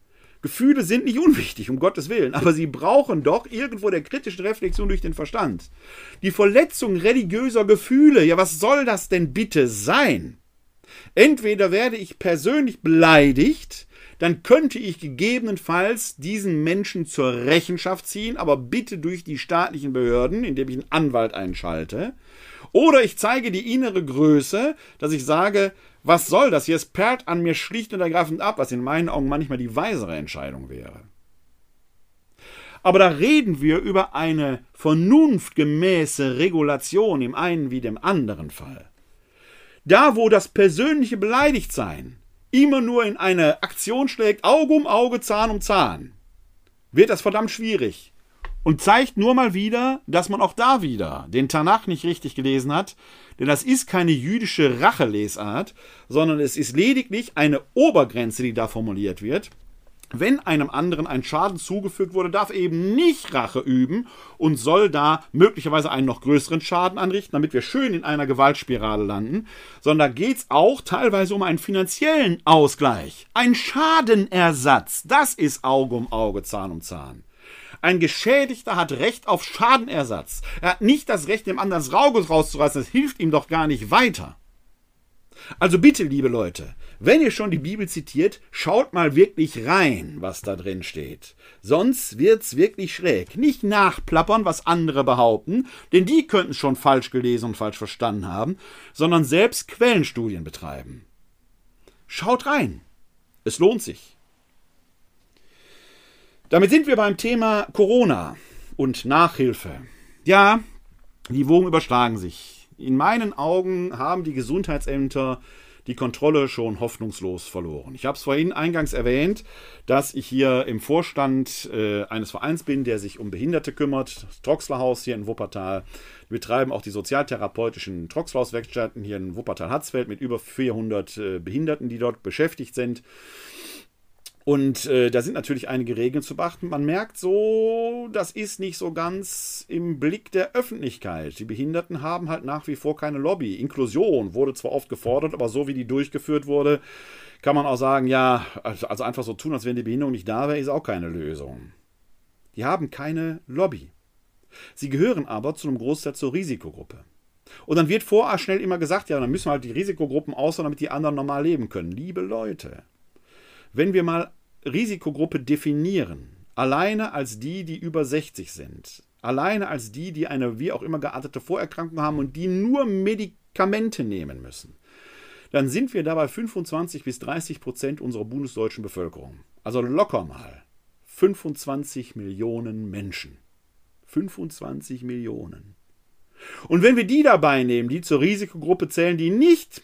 Gefühle sind nicht unwichtig, um Gottes Willen, aber sie brauchen doch irgendwo der kritischen Reflexion durch den Verstand. Die Verletzung religiöser Gefühle, ja, was soll das denn bitte sein? Entweder werde ich persönlich beleidigt, dann könnte ich gegebenenfalls diesen Menschen zur Rechenschaft ziehen, aber bitte durch die staatlichen Behörden, indem ich einen Anwalt einschalte. Oder ich zeige die innere Größe, dass ich sage, was soll das? Hier es perlt an mir schlicht und ergreifend ab, was in meinen Augen manchmal die weisere Entscheidung wäre. Aber da reden wir über eine vernunftgemäße Regulation im einen wie dem anderen Fall. Da, wo das persönliche Beleidigtsein immer nur in eine Aktion schlägt, Auge um Auge, Zahn um Zahn, wird das verdammt schwierig und zeigt nur mal wieder, dass man auch da wieder den Tanach nicht richtig gelesen hat, denn das ist keine jüdische Rachelesart, sondern es ist lediglich eine Obergrenze, die da formuliert wird. Wenn einem anderen ein Schaden zugefügt wurde, darf eben nicht Rache üben und soll da möglicherweise einen noch größeren Schaden anrichten, damit wir schön in einer Gewaltspirale landen, sondern da geht es auch teilweise um einen finanziellen Ausgleich, ein Schadenersatz. Das ist Auge um Auge, Zahn um Zahn. Ein Geschädigter hat Recht auf Schadenersatz. Er hat nicht das Recht, dem anderen das Auge rauszureißen. Das hilft ihm doch gar nicht weiter. Also bitte, liebe Leute, wenn ihr schon die Bibel zitiert, schaut mal wirklich rein, was da drin steht. Sonst wird's wirklich schräg. Nicht nachplappern, was andere behaupten, denn die könnten schon falsch gelesen und falsch verstanden haben, sondern selbst Quellenstudien betreiben. Schaut rein. Es lohnt sich. Damit sind wir beim Thema Corona und Nachhilfe. Ja, die Wogen überschlagen sich. In meinen Augen haben die Gesundheitsämter die Kontrolle schon hoffnungslos verloren. Ich habe es vorhin eingangs erwähnt, dass ich hier im Vorstand äh, eines Vereins bin, der sich um Behinderte kümmert, das Troxlerhaus hier in Wuppertal. Wir betreiben auch die sozialtherapeutischen Troxlerhauswerkstätten hier in Wuppertal-Hatzfeld mit über 400 äh, Behinderten, die dort beschäftigt sind. Und äh, da sind natürlich einige Regeln zu beachten. Man merkt so, das ist nicht so ganz im Blick der Öffentlichkeit. Die Behinderten haben halt nach wie vor keine Lobby. Inklusion wurde zwar oft gefordert, aber so wie die durchgeführt wurde, kann man auch sagen, ja, also, also einfach so tun, als wenn die Behinderung nicht da wäre, ist auch keine Lösung. Die haben keine Lobby. Sie gehören aber zu einem Großteil zur Risikogruppe. Und dann wird vorher schnell immer gesagt, ja, dann müssen wir halt die Risikogruppen außer, damit die anderen normal leben können. Liebe Leute, wenn wir mal Risikogruppe definieren, alleine als die, die über 60 sind, alleine als die, die eine wie auch immer geartete Vorerkrankung haben und die nur Medikamente nehmen müssen, dann sind wir dabei 25 bis 30 Prozent unserer bundesdeutschen Bevölkerung. Also locker mal 25 Millionen Menschen. 25 Millionen. Und wenn wir die dabei nehmen, die zur Risikogruppe zählen, die nicht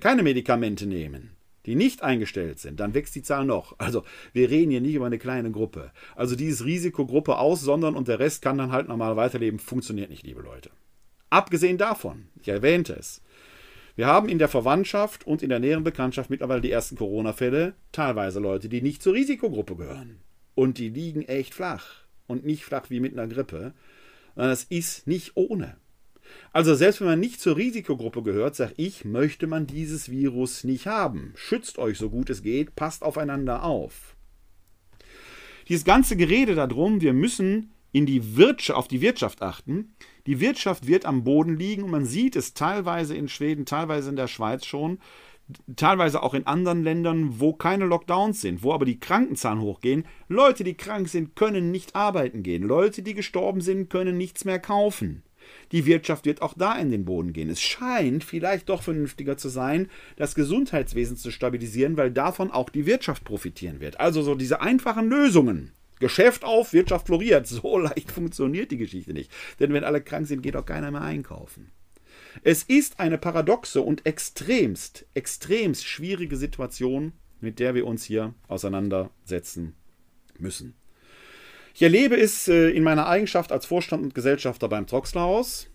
keine Medikamente nehmen, die nicht eingestellt sind, dann wächst die Zahl noch. Also wir reden hier nicht über eine kleine Gruppe. Also dieses Risikogruppe aussondern und der Rest kann dann halt normal weiterleben, funktioniert nicht, liebe Leute. Abgesehen davon, ich erwähnte es, wir haben in der Verwandtschaft und in der näheren Bekanntschaft mittlerweile die ersten Corona-Fälle, teilweise Leute, die nicht zur Risikogruppe gehören. Und die liegen echt flach. Und nicht flach wie mit einer Grippe. Das ist nicht ohne. Also selbst wenn man nicht zur Risikogruppe gehört, sage ich, möchte man dieses Virus nicht haben. Schützt euch so gut es geht, passt aufeinander auf. Dieses ganze Gerede darum, wir müssen in die Wirtschaft, auf die Wirtschaft achten. Die Wirtschaft wird am Boden liegen und man sieht es teilweise in Schweden, teilweise in der Schweiz schon, teilweise auch in anderen Ländern, wo keine Lockdowns sind, wo aber die Krankenzahlen hochgehen. Leute, die krank sind, können nicht arbeiten gehen. Leute, die gestorben sind, können nichts mehr kaufen. Die Wirtschaft wird auch da in den Boden gehen. Es scheint vielleicht doch vernünftiger zu sein, das Gesundheitswesen zu stabilisieren, weil davon auch die Wirtschaft profitieren wird. Also so diese einfachen Lösungen. Geschäft auf, Wirtschaft floriert. So leicht funktioniert die Geschichte nicht. Denn wenn alle krank sind, geht auch keiner mehr einkaufen. Es ist eine paradoxe und extremst, extremst schwierige Situation, mit der wir uns hier auseinandersetzen müssen. Ich erlebe es äh, in meiner Eigenschaft als Vorstand und Gesellschafter beim Troxlerhaus,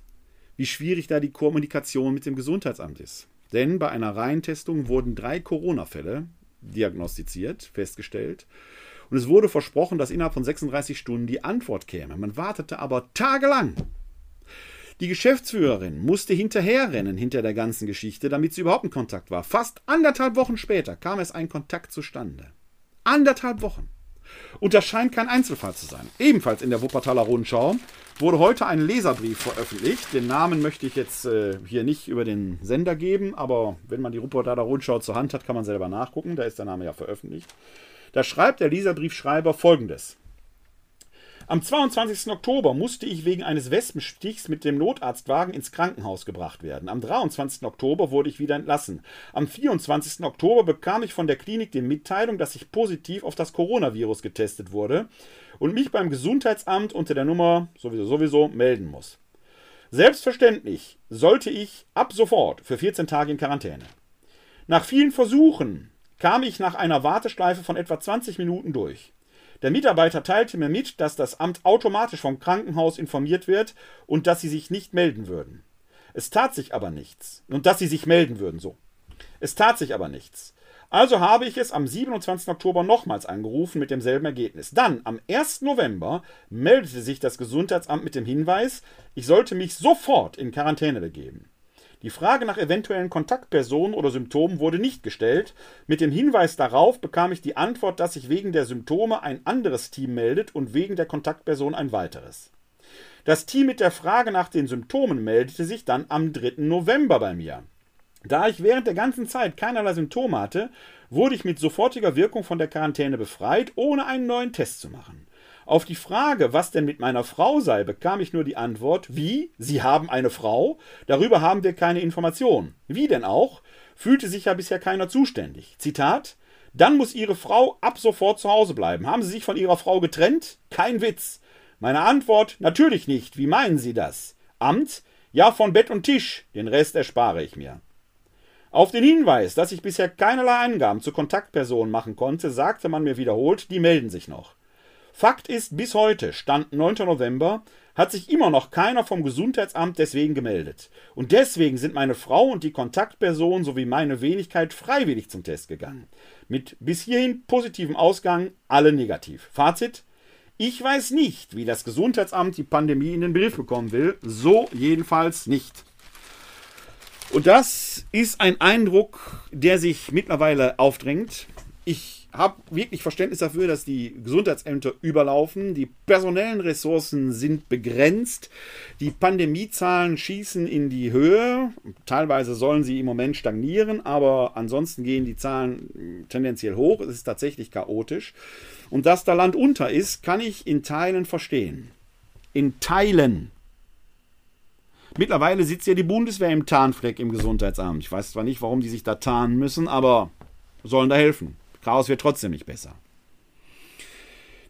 wie schwierig da die Kommunikation mit dem Gesundheitsamt ist. Denn bei einer Reihentestung wurden drei Corona-Fälle diagnostiziert, festgestellt. Und es wurde versprochen, dass innerhalb von 36 Stunden die Antwort käme. Man wartete aber tagelang. Die Geschäftsführerin musste hinterherrennen hinter der ganzen Geschichte, damit sie überhaupt in Kontakt war. Fast anderthalb Wochen später kam es ein Kontakt zustande. Anderthalb Wochen. Und das scheint kein Einzelfall zu sein. Ebenfalls in der Wuppertaler Rundschau wurde heute ein Leserbrief veröffentlicht. Den Namen möchte ich jetzt äh, hier nicht über den Sender geben, aber wenn man die Wuppertaler Rundschau zur Hand hat, kann man selber nachgucken. Da ist der Name ja veröffentlicht. Da schreibt der Leserbriefschreiber folgendes. Am 22. Oktober musste ich wegen eines Wespenstichs mit dem Notarztwagen ins Krankenhaus gebracht werden. Am 23. Oktober wurde ich wieder entlassen. Am 24. Oktober bekam ich von der Klinik die Mitteilung, dass ich positiv auf das Coronavirus getestet wurde und mich beim Gesundheitsamt unter der Nummer sowieso sowieso melden muss. Selbstverständlich sollte ich ab sofort für 14 Tage in Quarantäne. Nach vielen Versuchen kam ich nach einer Warteschleife von etwa 20 Minuten durch. Der Mitarbeiter teilte mir mit, dass das Amt automatisch vom Krankenhaus informiert wird und dass sie sich nicht melden würden. Es tat sich aber nichts. Und dass sie sich melden würden, so. Es tat sich aber nichts. Also habe ich es am 27. Oktober nochmals angerufen mit demselben Ergebnis. Dann, am 1. November, meldete sich das Gesundheitsamt mit dem Hinweis, ich sollte mich sofort in Quarantäne begeben. Die Frage nach eventuellen Kontaktpersonen oder Symptomen wurde nicht gestellt. Mit dem Hinweis darauf bekam ich die Antwort, dass sich wegen der Symptome ein anderes Team meldet und wegen der Kontaktperson ein weiteres. Das Team mit der Frage nach den Symptomen meldete sich dann am 3. November bei mir. Da ich während der ganzen Zeit keinerlei Symptome hatte, wurde ich mit sofortiger Wirkung von der Quarantäne befreit, ohne einen neuen Test zu machen. Auf die Frage, was denn mit meiner Frau sei, bekam ich nur die Antwort, wie? Sie haben eine Frau? Darüber haben wir keine Information. Wie denn auch? Fühlte sich ja bisher keiner zuständig. Zitat Dann muss Ihre Frau ab sofort zu Hause bleiben. Haben Sie sich von Ihrer Frau getrennt? Kein Witz. Meine Antwort natürlich nicht. Wie meinen Sie das? Amt? Ja, von Bett und Tisch. Den Rest erspare ich mir. Auf den Hinweis, dass ich bisher keinerlei Angaben zu Kontaktpersonen machen konnte, sagte man mir wiederholt, die melden sich noch. Fakt ist, bis heute, Stand 9. November, hat sich immer noch keiner vom Gesundheitsamt deswegen gemeldet. Und deswegen sind meine Frau und die Kontaktperson sowie meine Wenigkeit freiwillig zum Test gegangen. Mit bis hierhin positivem Ausgang, alle negativ. Fazit, ich weiß nicht, wie das Gesundheitsamt die Pandemie in den Griff bekommen will. So jedenfalls nicht. Und das ist ein Eindruck, der sich mittlerweile aufdrängt. Ich habe wirklich Verständnis dafür, dass die Gesundheitsämter überlaufen. Die personellen Ressourcen sind begrenzt. Die Pandemiezahlen schießen in die Höhe. Teilweise sollen sie im Moment stagnieren, aber ansonsten gehen die Zahlen tendenziell hoch. Es ist tatsächlich chaotisch. Und dass da Land unter ist, kann ich in Teilen verstehen. In Teilen. Mittlerweile sitzt ja die Bundeswehr im Tarnfleck im Gesundheitsamt. Ich weiß zwar nicht, warum die sich da tarnen müssen, aber sollen da helfen. Chaos wird trotzdem nicht besser.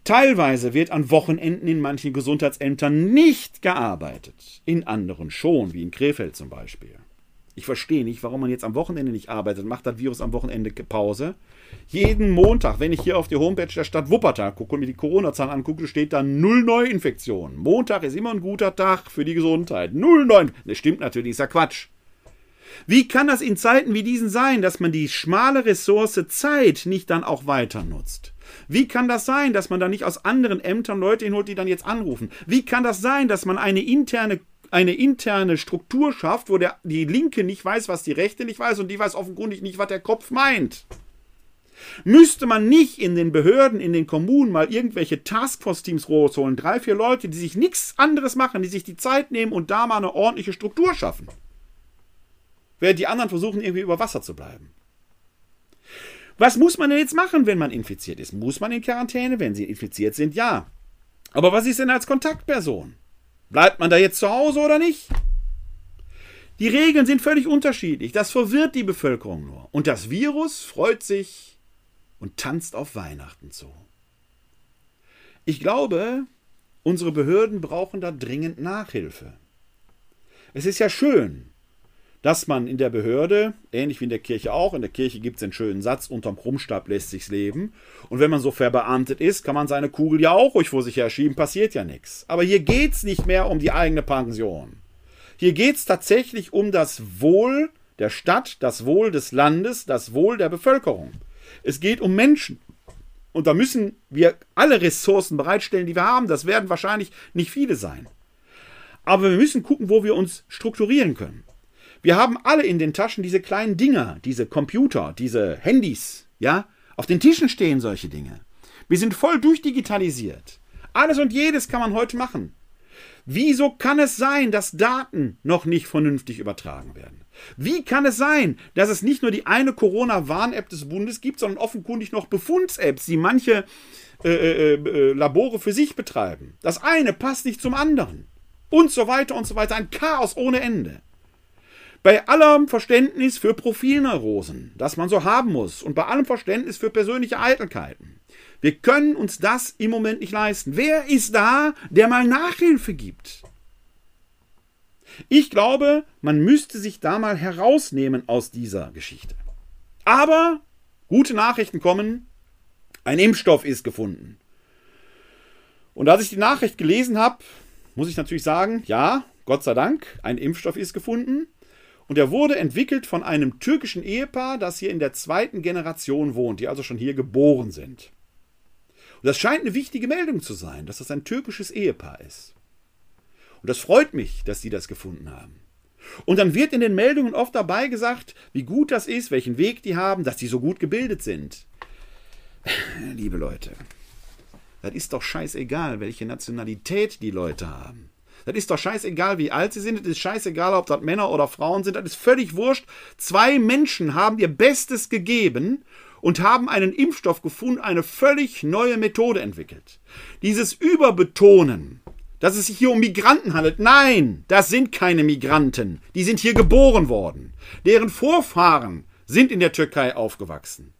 Teilweise wird an Wochenenden in manchen Gesundheitsämtern nicht gearbeitet, in anderen schon, wie in Krefeld zum Beispiel. Ich verstehe nicht, warum man jetzt am Wochenende nicht arbeitet. Macht das Virus am Wochenende Pause? Jeden Montag, wenn ich hier auf die Homepage der Stadt Wuppertal gucke und mir die Corona-Zahlen angucke, steht da null Neuinfektionen. Montag ist immer ein guter Tag für die Gesundheit. Null Neun. Das stimmt natürlich, ist ja Quatsch. Wie kann das in Zeiten wie diesen sein, dass man die schmale Ressource Zeit nicht dann auch weiter nutzt? Wie kann das sein, dass man da nicht aus anderen Ämtern Leute hinholt, die dann jetzt anrufen? Wie kann das sein, dass man eine interne eine interne Struktur schafft, wo der, die Linke nicht weiß, was die Rechte nicht weiß und die weiß offenkundig nicht, was der Kopf meint. Müsste man nicht in den Behörden, in den Kommunen mal irgendwelche Taskforce-Teams rausholen, drei, vier Leute, die sich nichts anderes machen, die sich die Zeit nehmen und da mal eine ordentliche Struktur schaffen? Während die anderen versuchen, irgendwie über Wasser zu bleiben. Was muss man denn jetzt machen, wenn man infiziert ist? Muss man in Quarantäne, wenn sie infiziert sind? Ja. Aber was ist denn als Kontaktperson? Bleibt man da jetzt zu Hause oder nicht? Die Regeln sind völlig unterschiedlich. Das verwirrt die Bevölkerung nur. Und das Virus freut sich und tanzt auf Weihnachten zu. Ich glaube, unsere Behörden brauchen da dringend Nachhilfe. Es ist ja schön, dass man in der Behörde, ähnlich wie in der Kirche auch, in der Kirche gibt es einen schönen Satz, unterm Krummstab lässt sich's leben. Und wenn man so verbeamtet ist, kann man seine Kugel ja auch ruhig vor sich her schieben, passiert ja nichts. Aber hier geht es nicht mehr um die eigene Pension. Hier geht es tatsächlich um das Wohl der Stadt, das Wohl des Landes, das Wohl der Bevölkerung. Es geht um Menschen. Und da müssen wir alle Ressourcen bereitstellen, die wir haben. Das werden wahrscheinlich nicht viele sein. Aber wir müssen gucken, wo wir uns strukturieren können. Wir haben alle in den Taschen diese kleinen Dinger, diese Computer, diese Handys, ja? Auf den Tischen stehen solche Dinge. Wir sind voll durchdigitalisiert. Alles und jedes kann man heute machen. Wieso kann es sein, dass Daten noch nicht vernünftig übertragen werden? Wie kann es sein, dass es nicht nur die eine Corona-Warn-App des Bundes gibt, sondern offenkundig noch Befunds-Apps, die manche äh, äh, äh, Labore für sich betreiben? Das eine passt nicht zum anderen. Und so weiter und so weiter. Ein Chaos ohne Ende. Bei allem Verständnis für Profilneurosen, das man so haben muss, und bei allem Verständnis für persönliche Eitelkeiten. Wir können uns das im Moment nicht leisten. Wer ist da, der mal Nachhilfe gibt? Ich glaube, man müsste sich da mal herausnehmen aus dieser Geschichte. Aber gute Nachrichten kommen. Ein Impfstoff ist gefunden. Und als ich die Nachricht gelesen habe, muss ich natürlich sagen, ja, Gott sei Dank, ein Impfstoff ist gefunden. Und er wurde entwickelt von einem türkischen Ehepaar, das hier in der zweiten Generation wohnt, die also schon hier geboren sind. Und das scheint eine wichtige Meldung zu sein, dass das ein türkisches Ehepaar ist. Und das freut mich, dass sie das gefunden haben. Und dann wird in den Meldungen oft dabei gesagt, wie gut das ist, welchen Weg die haben, dass die so gut gebildet sind. Liebe Leute, das ist doch scheißegal, welche Nationalität die Leute haben. Das ist doch scheißegal, wie alt sie sind. Das ist scheißegal, ob das Männer oder Frauen sind. Das ist völlig wurscht. Zwei Menschen haben ihr Bestes gegeben und haben einen Impfstoff gefunden, eine völlig neue Methode entwickelt. Dieses Überbetonen, dass es sich hier um Migranten handelt. Nein, das sind keine Migranten. Die sind hier geboren worden. Deren Vorfahren sind in der Türkei aufgewachsen.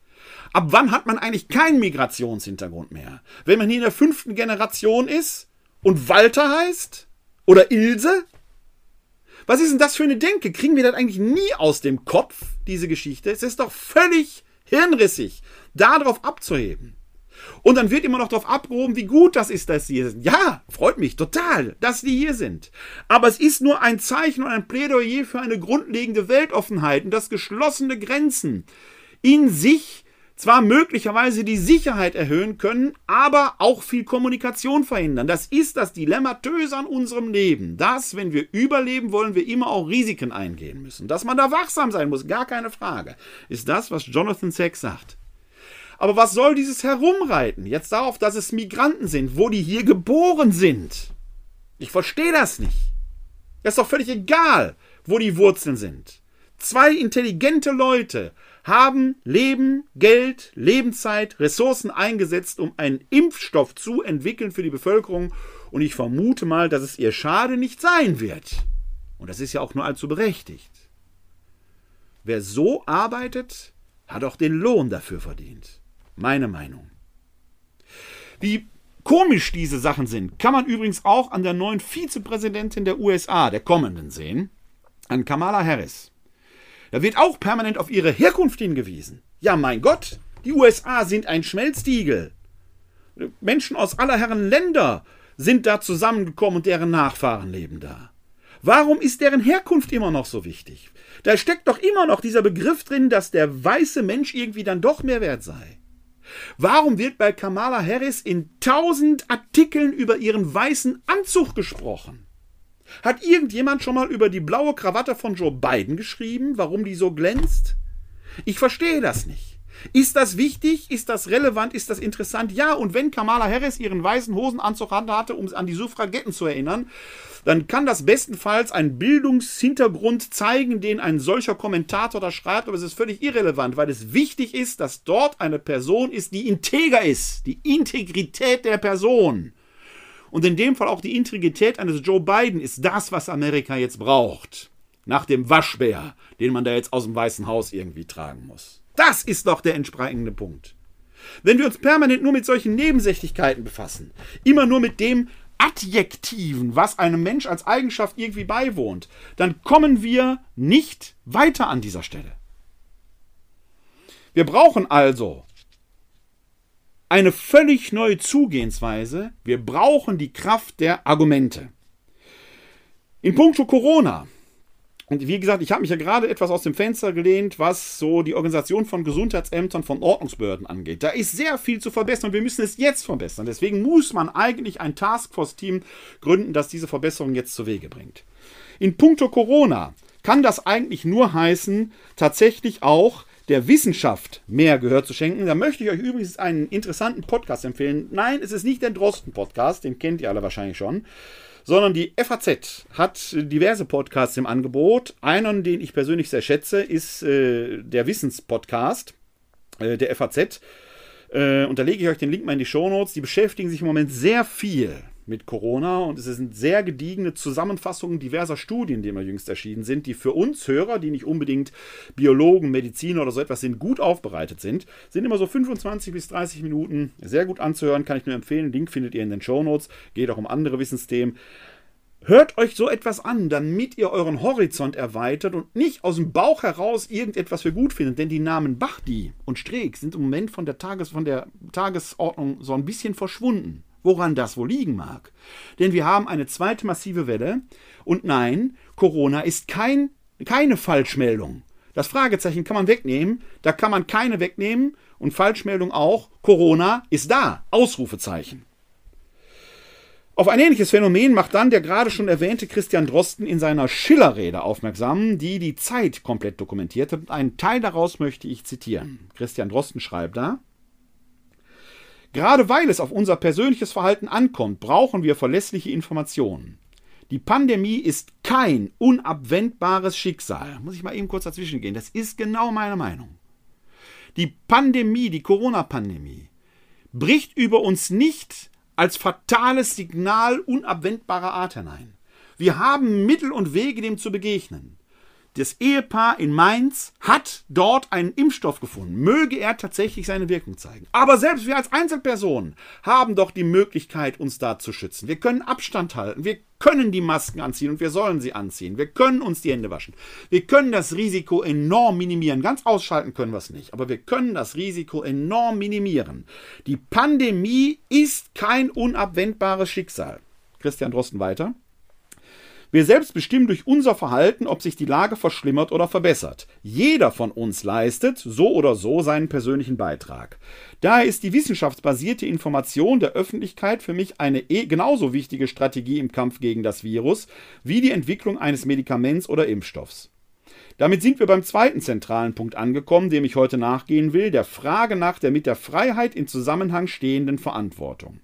Ab wann hat man eigentlich keinen Migrationshintergrund mehr? Wenn man hier in der fünften Generation ist und Walter heißt? Oder Ilse? Was ist denn das für eine Denke? Kriegen wir das eigentlich nie aus dem Kopf, diese Geschichte? Es ist doch völlig hirnrissig, darauf abzuheben. Und dann wird immer noch darauf abgehoben, wie gut das ist, dass sie hier sind. Ja, freut mich total, dass die hier sind. Aber es ist nur ein Zeichen und ein Plädoyer für eine grundlegende Weltoffenheit und das geschlossene Grenzen in sich zwar möglicherweise die Sicherheit erhöhen können, aber auch viel Kommunikation verhindern. Das ist das Dilemmatöse an unserem Leben. Dass, wenn wir überleben wollen, wir immer auch Risiken eingehen müssen. Dass man da wachsam sein muss, gar keine Frage. Ist das, was Jonathan Sachs sagt. Aber was soll dieses Herumreiten? Jetzt darauf, dass es Migranten sind, wo die hier geboren sind. Ich verstehe das nicht. Das ist doch völlig egal, wo die Wurzeln sind. Zwei intelligente Leute haben Leben, Geld, Lebenszeit, Ressourcen eingesetzt, um einen Impfstoff zu entwickeln für die Bevölkerung. Und ich vermute mal, dass es ihr Schade nicht sein wird. Und das ist ja auch nur allzu berechtigt. Wer so arbeitet, hat auch den Lohn dafür verdient. Meine Meinung. Wie komisch diese Sachen sind, kann man übrigens auch an der neuen Vizepräsidentin der USA, der kommenden, sehen, an Kamala Harris. Da wird auch permanent auf ihre Herkunft hingewiesen. Ja, mein Gott, die USA sind ein Schmelztiegel. Menschen aus aller Herren Länder sind da zusammengekommen und deren Nachfahren leben da. Warum ist deren Herkunft immer noch so wichtig? Da steckt doch immer noch dieser Begriff drin, dass der weiße Mensch irgendwie dann doch mehr wert sei. Warum wird bei Kamala Harris in tausend Artikeln über ihren weißen Anzug gesprochen? Hat irgendjemand schon mal über die blaue Krawatte von Joe Biden geschrieben, warum die so glänzt? Ich verstehe das nicht. Ist das wichtig? Ist das relevant? Ist das interessant? Ja, und wenn Kamala Harris ihren weißen Hosenanzug hatte, um an die Suffragetten zu erinnern, dann kann das bestenfalls einen Bildungshintergrund zeigen, den ein solcher Kommentator da schreibt, aber es ist völlig irrelevant, weil es wichtig ist, dass dort eine Person ist, die integer ist, die Integrität der Person. Und in dem Fall auch die Integrität eines Joe Biden ist das, was Amerika jetzt braucht. Nach dem Waschbär, den man da jetzt aus dem Weißen Haus irgendwie tragen muss. Das ist doch der entsprechende Punkt. Wenn wir uns permanent nur mit solchen Nebensächlichkeiten befassen, immer nur mit dem, Adjektiven, was einem Mensch als Eigenschaft irgendwie beiwohnt, dann kommen wir nicht weiter an dieser Stelle. Wir brauchen also eine völlig neue Zugehensweise. Wir brauchen die Kraft der Argumente. In puncto Corona und wie gesagt, ich habe mich ja gerade etwas aus dem Fenster gelehnt, was so die Organisation von Gesundheitsämtern, von Ordnungsbehörden angeht. Da ist sehr viel zu verbessern und wir müssen es jetzt verbessern. Deswegen muss man eigentlich ein Taskforce-Team gründen, das diese Verbesserung jetzt zu Wege bringt. In puncto Corona kann das eigentlich nur heißen, tatsächlich auch der Wissenschaft mehr Gehör zu schenken. Da möchte ich euch übrigens einen interessanten Podcast empfehlen. Nein, es ist nicht der Drosten-Podcast, den kennt ihr alle wahrscheinlich schon sondern die FAZ hat diverse Podcasts im Angebot. Einen, den ich persönlich sehr schätze, ist äh, der Wissenspodcast äh, der FAZ. Äh, und da lege ich euch den Link mal in die Shownotes. Die beschäftigen sich im Moment sehr viel mit Corona und es sind sehr gediegene Zusammenfassungen diverser Studien, die immer jüngst erschienen sind, die für uns Hörer, die nicht unbedingt Biologen, Mediziner oder so etwas sind, gut aufbereitet sind. Sind immer so 25 bis 30 Minuten sehr gut anzuhören, kann ich nur empfehlen. Link findet ihr in den Show Notes. Geht auch um andere Wissensthemen. Hört euch so etwas an, damit ihr euren Horizont erweitert und nicht aus dem Bauch heraus irgendetwas für gut findet. Denn die Namen Bachdi und Streeck sind im Moment von der, Tages von der Tagesordnung so ein bisschen verschwunden. Woran das wohl liegen mag. Denn wir haben eine zweite massive Welle und nein, Corona ist kein, keine Falschmeldung. Das Fragezeichen kann man wegnehmen, da kann man keine wegnehmen und Falschmeldung auch. Corona ist da. Ausrufezeichen. Auf ein ähnliches Phänomen macht dann der gerade schon erwähnte Christian Drosten in seiner Schillerrede aufmerksam, die die Zeit komplett dokumentiert hat. Einen Teil daraus möchte ich zitieren. Christian Drosten schreibt da, Gerade weil es auf unser persönliches Verhalten ankommt, brauchen wir verlässliche Informationen. Die Pandemie ist kein unabwendbares Schicksal. Muss ich mal eben kurz dazwischen gehen. Das ist genau meine Meinung. Die Pandemie, die Corona-Pandemie, bricht über uns nicht als fatales Signal unabwendbarer Art hinein. Wir haben Mittel und Wege, dem zu begegnen. Das Ehepaar in Mainz hat dort einen Impfstoff gefunden. Möge er tatsächlich seine Wirkung zeigen. Aber selbst wir als Einzelpersonen haben doch die Möglichkeit, uns da zu schützen. Wir können Abstand halten. Wir können die Masken anziehen und wir sollen sie anziehen. Wir können uns die Hände waschen. Wir können das Risiko enorm minimieren. Ganz ausschalten können wir es nicht, aber wir können das Risiko enorm minimieren. Die Pandemie ist kein unabwendbares Schicksal. Christian Drosten weiter. Wir selbst bestimmen durch unser Verhalten, ob sich die Lage verschlimmert oder verbessert. Jeder von uns leistet so oder so seinen persönlichen Beitrag. Daher ist die wissenschaftsbasierte Information der Öffentlichkeit für mich eine eh genauso wichtige Strategie im Kampf gegen das Virus wie die Entwicklung eines Medikaments oder Impfstoffs. Damit sind wir beim zweiten zentralen Punkt angekommen, dem ich heute nachgehen will, der Frage nach der mit der Freiheit in Zusammenhang stehenden Verantwortung.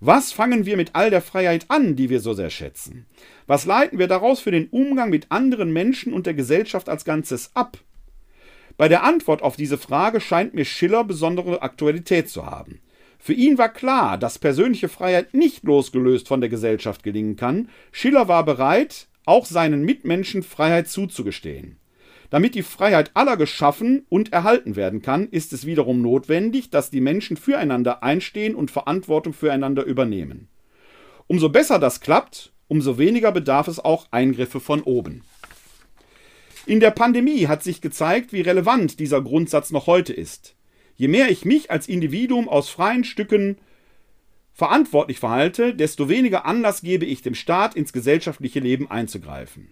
Was fangen wir mit all der Freiheit an, die wir so sehr schätzen? Was leiten wir daraus für den Umgang mit anderen Menschen und der Gesellschaft als Ganzes ab? Bei der Antwort auf diese Frage scheint mir Schiller besondere Aktualität zu haben. Für ihn war klar, dass persönliche Freiheit nicht losgelöst von der Gesellschaft gelingen kann. Schiller war bereit, auch seinen Mitmenschen Freiheit zuzugestehen. Damit die Freiheit aller geschaffen und erhalten werden kann, ist es wiederum notwendig, dass die Menschen füreinander einstehen und Verantwortung füreinander übernehmen. Umso besser das klappt, umso weniger bedarf es auch Eingriffe von oben. In der Pandemie hat sich gezeigt, wie relevant dieser Grundsatz noch heute ist. Je mehr ich mich als Individuum aus freien Stücken verantwortlich verhalte, desto weniger Anlass gebe ich dem Staat ins gesellschaftliche Leben einzugreifen.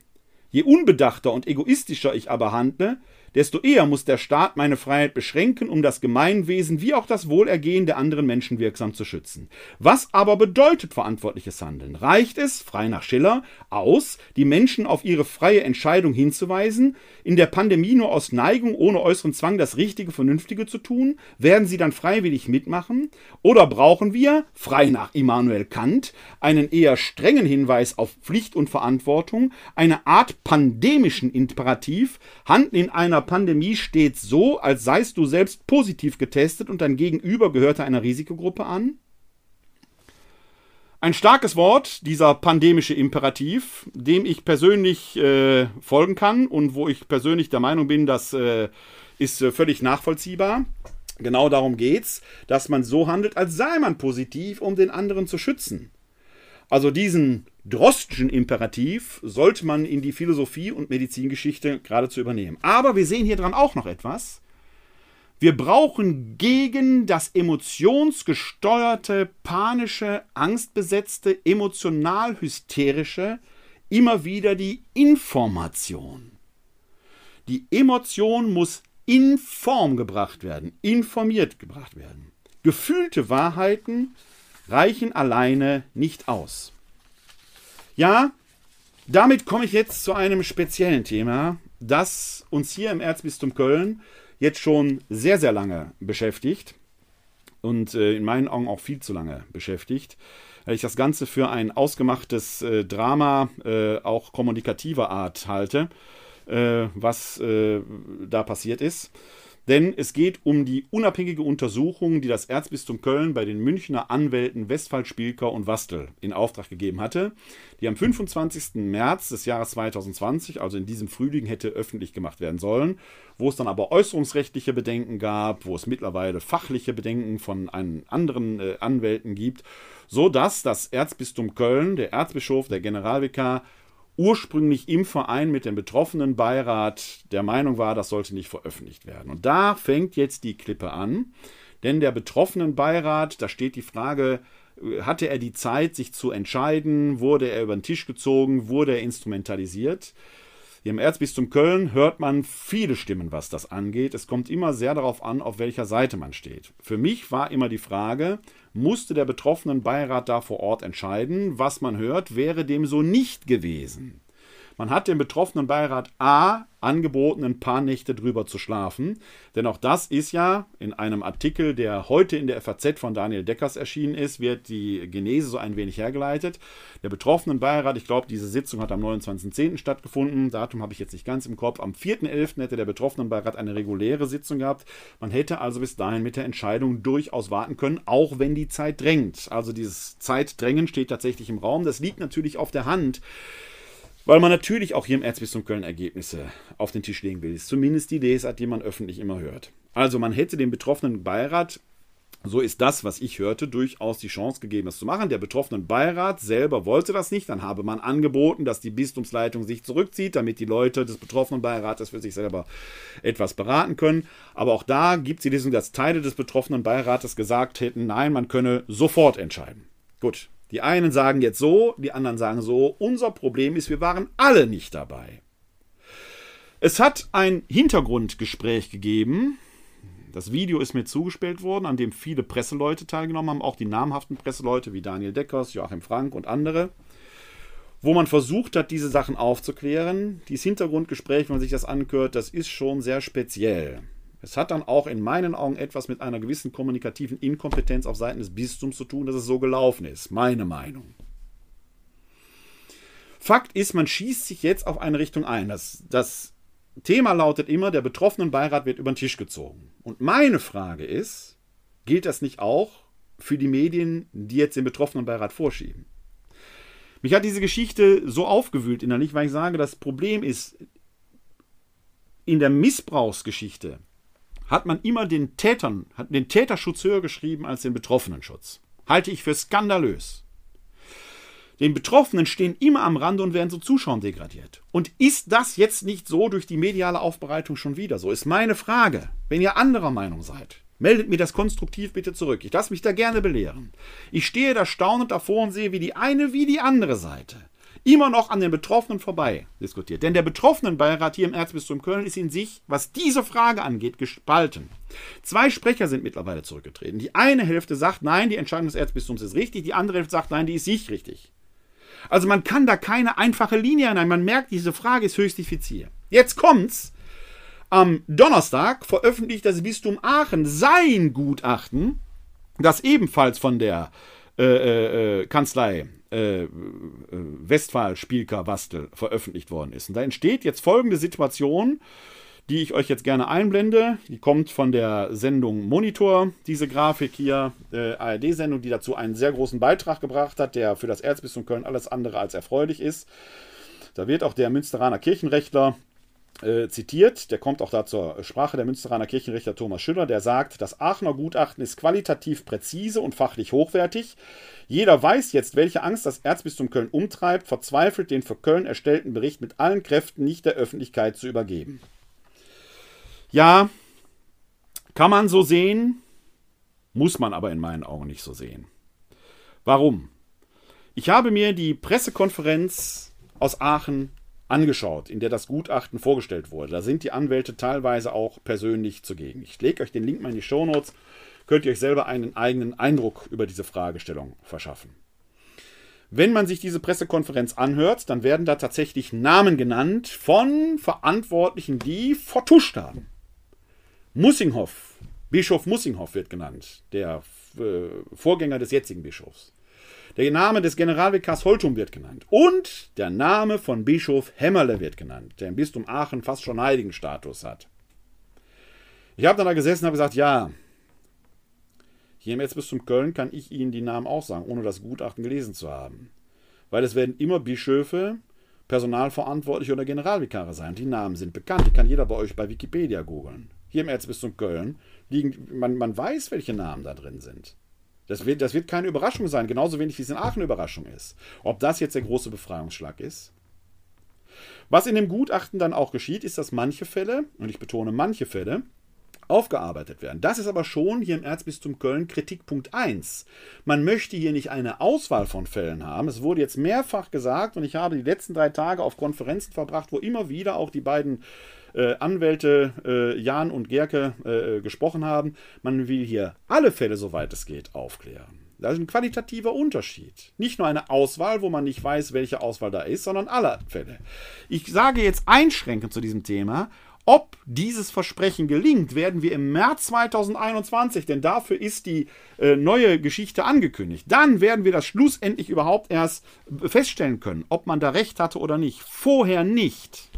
Je unbedachter und egoistischer ich aber handle, desto eher muss der Staat meine Freiheit beschränken, um das Gemeinwesen wie auch das Wohlergehen der anderen Menschen wirksam zu schützen. Was aber bedeutet verantwortliches Handeln? Reicht es, frei nach Schiller, aus, die Menschen auf ihre freie Entscheidung hinzuweisen, in der Pandemie nur aus Neigung ohne äußeren Zwang das Richtige, Vernünftige zu tun? Werden sie dann freiwillig mitmachen? Oder brauchen wir, frei nach Immanuel Kant, einen eher strengen Hinweis auf Pflicht und Verantwortung, eine Art pandemischen Imperativ, Handeln in einer Pandemie steht so, als seist du selbst positiv getestet und dein Gegenüber gehörte einer Risikogruppe an? Ein starkes Wort, dieser pandemische Imperativ, dem ich persönlich äh, folgen kann und wo ich persönlich der Meinung bin, das äh, ist äh, völlig nachvollziehbar. Genau darum geht's, dass man so handelt, als sei man positiv, um den anderen zu schützen. Also diesen Drostschen Imperativ sollte man in die Philosophie und Medizingeschichte geradezu übernehmen. Aber wir sehen hier dran auch noch etwas. Wir brauchen gegen das emotionsgesteuerte, panische, angstbesetzte, emotional hysterische immer wieder die Information. Die Emotion muss in Form gebracht werden, informiert gebracht werden. Gefühlte Wahrheiten reichen alleine nicht aus. Ja, damit komme ich jetzt zu einem speziellen Thema, das uns hier im Erzbistum Köln jetzt schon sehr, sehr lange beschäftigt und äh, in meinen Augen auch viel zu lange beschäftigt, weil ich das Ganze für ein ausgemachtes äh, Drama äh, auch kommunikativer Art halte, was da passiert ist. Denn es geht um die unabhängige Untersuchung, die das Erzbistum Köln bei den Münchner Anwälten Westphal, Spielker und Wastel in Auftrag gegeben hatte, die am 25. März des Jahres 2020, also in diesem Frühling, hätte öffentlich gemacht werden sollen, wo es dann aber äußerungsrechtliche Bedenken gab, wo es mittlerweile fachliche Bedenken von anderen äh, Anwälten gibt, so dass das Erzbistum Köln, der Erzbischof, der Generalvikar ursprünglich im Verein mit dem betroffenen Beirat der Meinung war, das sollte nicht veröffentlicht werden. Und da fängt jetzt die Klippe an, denn der betroffenen Beirat, da steht die Frage, hatte er die Zeit, sich zu entscheiden, wurde er über den Tisch gezogen, wurde er instrumentalisiert. Im Erzbistum Köln hört man viele Stimmen, was das angeht. Es kommt immer sehr darauf an, auf welcher Seite man steht. Für mich war immer die Frage, musste der betroffenen Beirat da vor Ort entscheiden? Was man hört, wäre dem so nicht gewesen. Man hat dem betroffenen Beirat A angeboten, ein paar Nächte drüber zu schlafen. Denn auch das ist ja in einem Artikel, der heute in der FAZ von Daniel Deckers erschienen ist, wird die Genese so ein wenig hergeleitet. Der betroffenen Beirat, ich glaube, diese Sitzung hat am 29.10. stattgefunden. Datum habe ich jetzt nicht ganz im Kopf. Am 4.11. hätte der betroffenen Beirat eine reguläre Sitzung gehabt. Man hätte also bis dahin mit der Entscheidung durchaus warten können, auch wenn die Zeit drängt. Also dieses Zeitdrängen steht tatsächlich im Raum. Das liegt natürlich auf der Hand weil man natürlich auch hier im Erzbistum Köln Ergebnisse auf den Tisch legen will. Das ist zumindest die Lesart, die man öffentlich immer hört. Also man hätte dem betroffenen Beirat, so ist das, was ich hörte, durchaus die Chance gegeben, das zu machen. Der betroffene Beirat selber wollte das nicht. Dann habe man angeboten, dass die Bistumsleitung sich zurückzieht, damit die Leute des betroffenen Beirates für sich selber etwas beraten können. Aber auch da gibt es die Lesung, dass Teile des betroffenen Beirates gesagt hätten, nein, man könne sofort entscheiden. Gut, die einen sagen jetzt so, die anderen sagen so. Unser Problem ist, wir waren alle nicht dabei. Es hat ein Hintergrundgespräch gegeben. Das Video ist mir zugespielt worden, an dem viele Presseleute teilgenommen haben, auch die namhaften Presseleute wie Daniel Deckers, Joachim Frank und andere, wo man versucht hat, diese Sachen aufzuklären. Dieses Hintergrundgespräch, wenn man sich das anhört, das ist schon sehr speziell. Es hat dann auch in meinen Augen etwas mit einer gewissen kommunikativen Inkompetenz auf Seiten des Bistums zu tun, dass es so gelaufen ist. Meine Meinung. Fakt ist, man schießt sich jetzt auf eine Richtung ein. Das, das Thema lautet immer, der betroffenen Beirat wird über den Tisch gezogen. Und meine Frage ist, gilt das nicht auch für die Medien, die jetzt den betroffenen Beirat vorschieben? Mich hat diese Geschichte so aufgewühlt innerlich, weil ich sage, das Problem ist, in der Missbrauchsgeschichte hat man immer den Tätern, hat den Täterschutz höher geschrieben als den Betroffenenschutz. Halte ich für skandalös. Den Betroffenen stehen immer am Rande und werden zu Zuschauern degradiert. Und ist das jetzt nicht so durch die mediale Aufbereitung schon wieder so? Ist meine Frage. Wenn ihr anderer Meinung seid, meldet mir das konstruktiv bitte zurück. Ich lasse mich da gerne belehren. Ich stehe da staunend davor und sehe, wie die eine wie die andere Seite immer noch an den Betroffenen vorbei diskutiert. Denn der Betroffenenbeirat hier im Erzbistum Köln ist in sich, was diese Frage angeht, gespalten. Zwei Sprecher sind mittlerweile zurückgetreten. Die eine Hälfte sagt, nein, die Entscheidung des Erzbistums ist richtig, die andere Hälfte sagt, nein, die ist nicht richtig. Also man kann da keine einfache Linie hinein. Man merkt, diese Frage ist höchst diffizil. Jetzt kommt's. Am Donnerstag veröffentlicht das Bistum Aachen sein Gutachten, das ebenfalls von der äh, äh, äh Kanzlei äh, äh, Westphal Spielker Wastel veröffentlicht worden ist. Und da entsteht jetzt folgende Situation, die ich euch jetzt gerne einblende. Die kommt von der Sendung Monitor, diese Grafik hier, äh, ARD-Sendung, die dazu einen sehr großen Beitrag gebracht hat, der für das Erzbistum Köln alles andere als erfreulich ist. Da wird auch der Münsteraner Kirchenrechtler äh, zitiert, der kommt auch da zur Sprache, der Münsteraner Kirchenrichter Thomas Schüller, der sagt, das Aachener Gutachten ist qualitativ präzise und fachlich hochwertig. Jeder weiß jetzt, welche Angst das Erzbistum Köln umtreibt, verzweifelt, den für Köln erstellten Bericht mit allen Kräften nicht der Öffentlichkeit zu übergeben. Ja, kann man so sehen, muss man aber in meinen Augen nicht so sehen. Warum? Ich habe mir die Pressekonferenz aus Aachen angeschaut, in der das Gutachten vorgestellt wurde. Da sind die Anwälte teilweise auch persönlich zugegen. Ich lege euch den Link mal in die Shownotes, könnt ihr euch selber einen eigenen Eindruck über diese Fragestellung verschaffen. Wenn man sich diese Pressekonferenz anhört, dann werden da tatsächlich Namen genannt von Verantwortlichen, die vertuscht haben. Mussinghoff, Bischof Mussinghoff wird genannt, der äh, Vorgänger des jetzigen Bischofs. Der Name des Generalvikars Holtum wird genannt. Und der Name von Bischof Hämmerle wird genannt, der im Bistum Aachen fast schon Heiligenstatus hat. Ich habe dann da gesessen und habe gesagt, ja, hier im Erzbistum Köln kann ich Ihnen die Namen auch sagen, ohne das Gutachten gelesen zu haben. Weil es werden immer Bischöfe, Personalverantwortliche oder Generalvikare sein. Die Namen sind bekannt. Die kann jeder bei euch bei Wikipedia googeln. Hier im Erzbistum Köln liegen, man, man weiß, welche Namen da drin sind. Das wird, das wird keine Überraschung sein, genauso wenig wie es in Aachen eine Überraschung ist. Ob das jetzt der große Befreiungsschlag ist? Was in dem Gutachten dann auch geschieht, ist, dass manche Fälle, und ich betone manche Fälle, aufgearbeitet werden. Das ist aber schon hier im Erzbistum Köln Kritikpunkt 1. Man möchte hier nicht eine Auswahl von Fällen haben. Es wurde jetzt mehrfach gesagt und ich habe die letzten drei Tage auf Konferenzen verbracht, wo immer wieder auch die beiden äh, Anwälte äh, Jan und Gerke äh, gesprochen haben. Man will hier alle Fälle, soweit es geht, aufklären. Das ist ein qualitativer Unterschied. Nicht nur eine Auswahl, wo man nicht weiß, welche Auswahl da ist, sondern alle Fälle. Ich sage jetzt einschränkend zu diesem Thema, ob dieses Versprechen gelingt, werden wir im März 2021, denn dafür ist die äh, neue Geschichte angekündigt. Dann werden wir das schlussendlich überhaupt erst feststellen können, ob man da recht hatte oder nicht. Vorher nicht.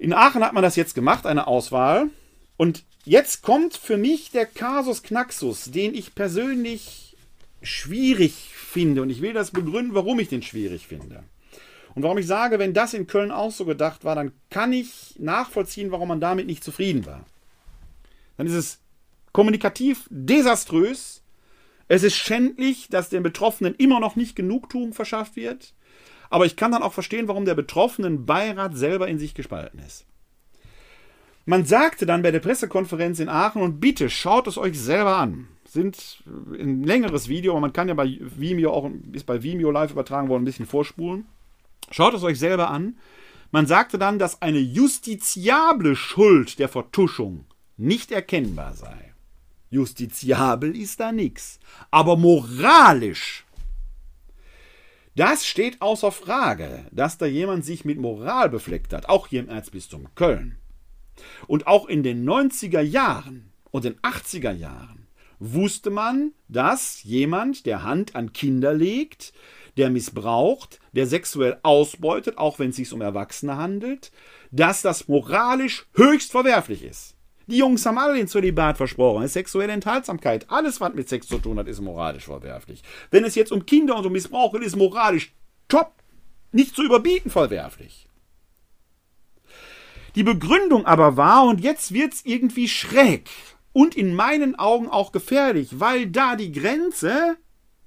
In Aachen hat man das jetzt gemacht, eine Auswahl. Und jetzt kommt für mich der Kasus Knaxus, den ich persönlich schwierig finde. Und ich will das begründen, warum ich den schwierig finde. Und warum ich sage, wenn das in Köln auch so gedacht war, dann kann ich nachvollziehen, warum man damit nicht zufrieden war. Dann ist es kommunikativ desaströs. Es ist schändlich, dass den Betroffenen immer noch nicht Genugtuung verschafft wird. Aber ich kann dann auch verstehen, warum der betroffenen Beirat selber in sich gespalten ist. Man sagte dann bei der Pressekonferenz in Aachen, und bitte schaut es euch selber an. Sind ein längeres Video, man kann ja bei Vimeo auch, ist bei Vimeo live übertragen worden, ein bisschen vorspulen. Schaut es euch selber an. Man sagte dann, dass eine justiziable Schuld der Vertuschung nicht erkennbar sei. Justiziabel ist da nichts. Aber moralisch. Das steht außer Frage, dass da jemand sich mit Moral befleckt hat, auch hier im Erzbistum Köln. Und auch in den 90er Jahren und den 80er Jahren wusste man, dass jemand, der Hand an Kinder legt, der missbraucht, der sexuell ausbeutet, auch wenn es sich um Erwachsene handelt, dass das moralisch höchst verwerflich ist. Die Jungs haben alle den Zölibat versprochen. Sexuelle Enthaltsamkeit, alles, was mit Sex zu tun hat, ist moralisch verwerflich. Wenn es jetzt um Kinder und um Missbrauch geht, ist moralisch top, nicht zu überbieten verwerflich. Die Begründung aber war, und jetzt wird es irgendwie schräg und in meinen Augen auch gefährlich, weil da die Grenze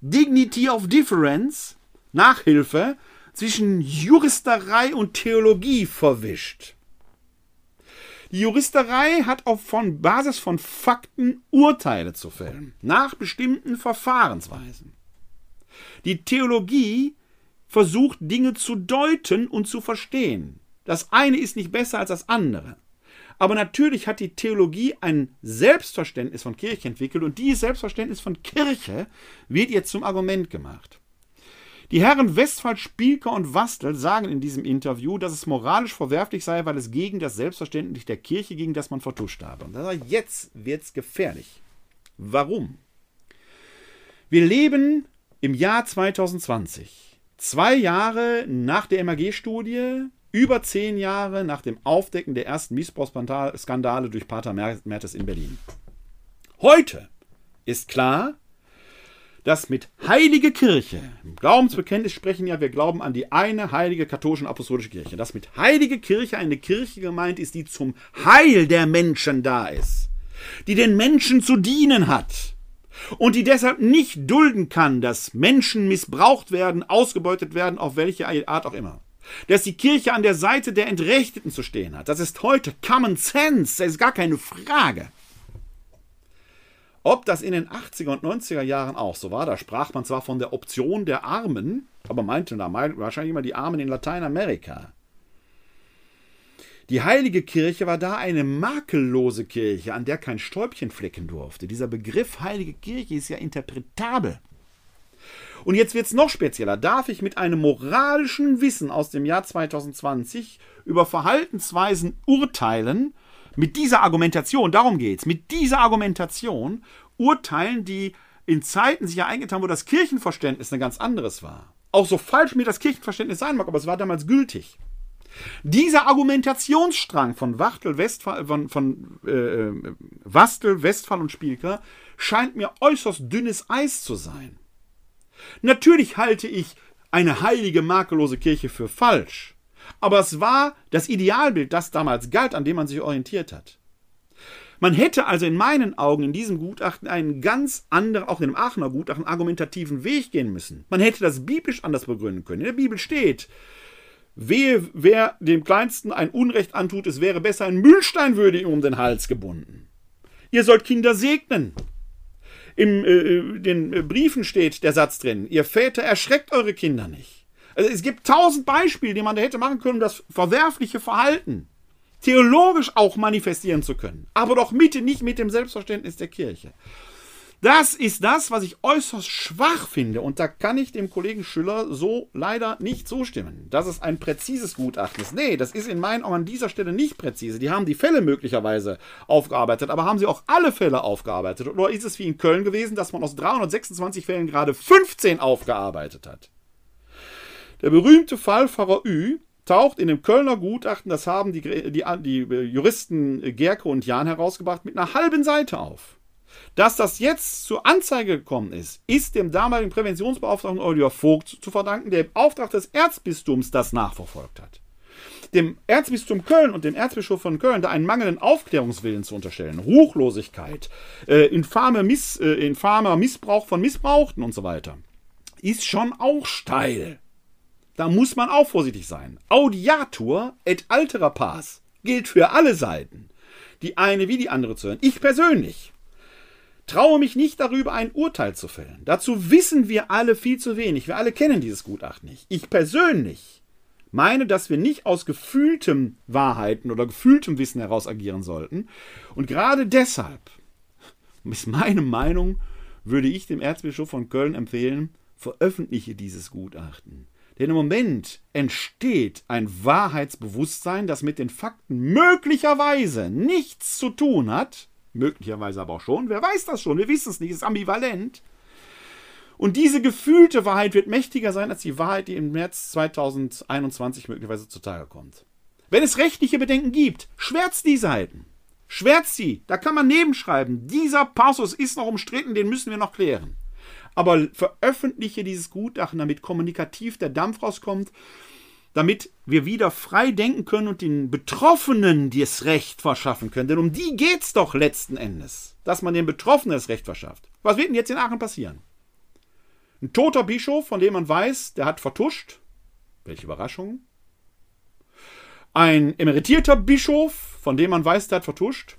Dignity of Difference, Nachhilfe, zwischen Juristerei und Theologie verwischt. Die Juristerei hat auf von Basis von Fakten Urteile zu fällen, nach bestimmten Verfahrensweisen. Die Theologie versucht Dinge zu deuten und zu verstehen. Das eine ist nicht besser als das andere. Aber natürlich hat die Theologie ein Selbstverständnis von Kirche entwickelt und dieses Selbstverständnis von Kirche wird jetzt zum Argument gemacht. Die Herren Westphal, Spielker und Wastel sagen in diesem Interview, dass es moralisch verwerflich sei, weil es gegen das Selbstverständnis der Kirche ging, das man vertuscht habe. Und sagt, jetzt es gefährlich. Warum? Wir leben im Jahr 2020. Zwei Jahre nach der MAG-Studie, über zehn Jahre nach dem Aufdecken der ersten Missbrauchsskandale durch Pater Mertes in Berlin. Heute ist klar, dass mit heilige Kirche, im Glaubensbekenntnis sprechen ja, wir glauben an die eine heilige katholische und apostolische Kirche, dass mit heilige Kirche eine Kirche gemeint ist, die zum Heil der Menschen da ist, die den Menschen zu dienen hat und die deshalb nicht dulden kann, dass Menschen missbraucht werden, ausgebeutet werden, auf welche Art auch immer dass die Kirche an der Seite der Entrechteten zu stehen hat. Das ist heute Common Sense, das ist gar keine Frage. Ob das in den 80er und 90er Jahren auch so war, da sprach man zwar von der Option der Armen, aber meinte da wahrscheinlich immer die Armen in Lateinamerika. Die heilige Kirche war da eine makellose Kirche, an der kein Stäubchen flecken durfte. Dieser Begriff heilige Kirche ist ja interpretabel. Und jetzt wird es noch spezieller. Darf ich mit einem moralischen Wissen aus dem Jahr 2020 über Verhaltensweisen urteilen, mit dieser Argumentation, darum geht es, mit dieser Argumentation urteilen, die in Zeiten sich ereignet haben, wo das Kirchenverständnis ein ganz anderes war. Auch so falsch mir das Kirchenverständnis sein mag, aber es war damals gültig. Dieser Argumentationsstrang von Wachtel, Westphal, von, von äh, äh Wastel, Westphal und Spielker scheint mir äußerst dünnes Eis zu sein. Natürlich halte ich eine heilige, makellose Kirche für falsch. Aber es war das Idealbild, das damals galt, an dem man sich orientiert hat. Man hätte also in meinen Augen in diesem Gutachten einen ganz anderen, auch in dem Aachener Gutachten, argumentativen Weg gehen müssen. Man hätte das biblisch anders begründen können. In der Bibel steht, Wehe, wer dem Kleinsten ein Unrecht antut, es wäre besser ein Mühlstein würde ihm um den Hals gebunden. Ihr sollt Kinder segnen. In äh, den Briefen steht der Satz drin, ihr Väter erschreckt eure Kinder nicht. Also es gibt tausend Beispiele, die man da hätte machen können, um das verwerfliche Verhalten theologisch auch manifestieren zu können. Aber doch bitte nicht mit dem Selbstverständnis der Kirche. Das ist das, was ich äußerst schwach finde. Und da kann ich dem Kollegen Schüller so leider nicht zustimmen. Dass es ein präzises Gutachten ist. Nee, das ist in meinen Augen an dieser Stelle nicht präzise. Die haben die Fälle möglicherweise aufgearbeitet, aber haben sie auch alle Fälle aufgearbeitet? Oder ist es wie in Köln gewesen, dass man aus 326 Fällen gerade 15 aufgearbeitet hat? Der berühmte Fall Pfarrer Ü taucht in dem Kölner Gutachten, das haben die, die, die Juristen Gerke und Jan herausgebracht, mit einer halben Seite auf. Dass das jetzt zur Anzeige gekommen ist, ist dem damaligen Präventionsbeauftragten Oliver Vogt zu verdanken, der im Auftrag des Erzbistums das nachverfolgt hat. Dem Erzbistum Köln und dem Erzbischof von Köln da einen mangelnden Aufklärungswillen zu unterstellen, Ruchlosigkeit, äh, infame Miss, äh, infamer Missbrauch von Missbrauchten und so weiter, ist schon auch steil. Da muss man auch vorsichtig sein. Audiatur et altera pars gilt für alle Seiten. Die eine wie die andere zu hören. Ich persönlich traue mich nicht darüber, ein Urteil zu fällen. Dazu wissen wir alle viel zu wenig. Wir alle kennen dieses Gutachten nicht. Ich persönlich meine, dass wir nicht aus gefühltem Wahrheiten oder gefühltem Wissen heraus agieren sollten. Und gerade deshalb, ist meine Meinung, würde ich dem Erzbischof von Köln empfehlen, veröffentliche dieses Gutachten. Denn im Moment entsteht ein Wahrheitsbewusstsein, das mit den Fakten möglicherweise nichts zu tun hat, möglicherweise aber auch schon, wer weiß das schon, wir wissen es nicht, es ist ambivalent. Und diese gefühlte Wahrheit wird mächtiger sein als die Wahrheit, die im März 2021 möglicherweise zutage kommt. Wenn es rechtliche Bedenken gibt, schwärzt die Seiten. Schwärzt sie. Da kann man nebenschreiben. Dieser Passus ist noch umstritten, den müssen wir noch klären aber veröffentliche dieses Gutachten, damit kommunikativ der Dampf rauskommt, damit wir wieder frei denken können und den Betroffenen das Recht verschaffen können. Denn um die geht es doch letzten Endes, dass man den Betroffenen das Recht verschafft. Was wird denn jetzt in Aachen passieren? Ein toter Bischof, von dem man weiß, der hat vertuscht. Welche Überraschung. Ein emeritierter Bischof, von dem man weiß, der hat vertuscht.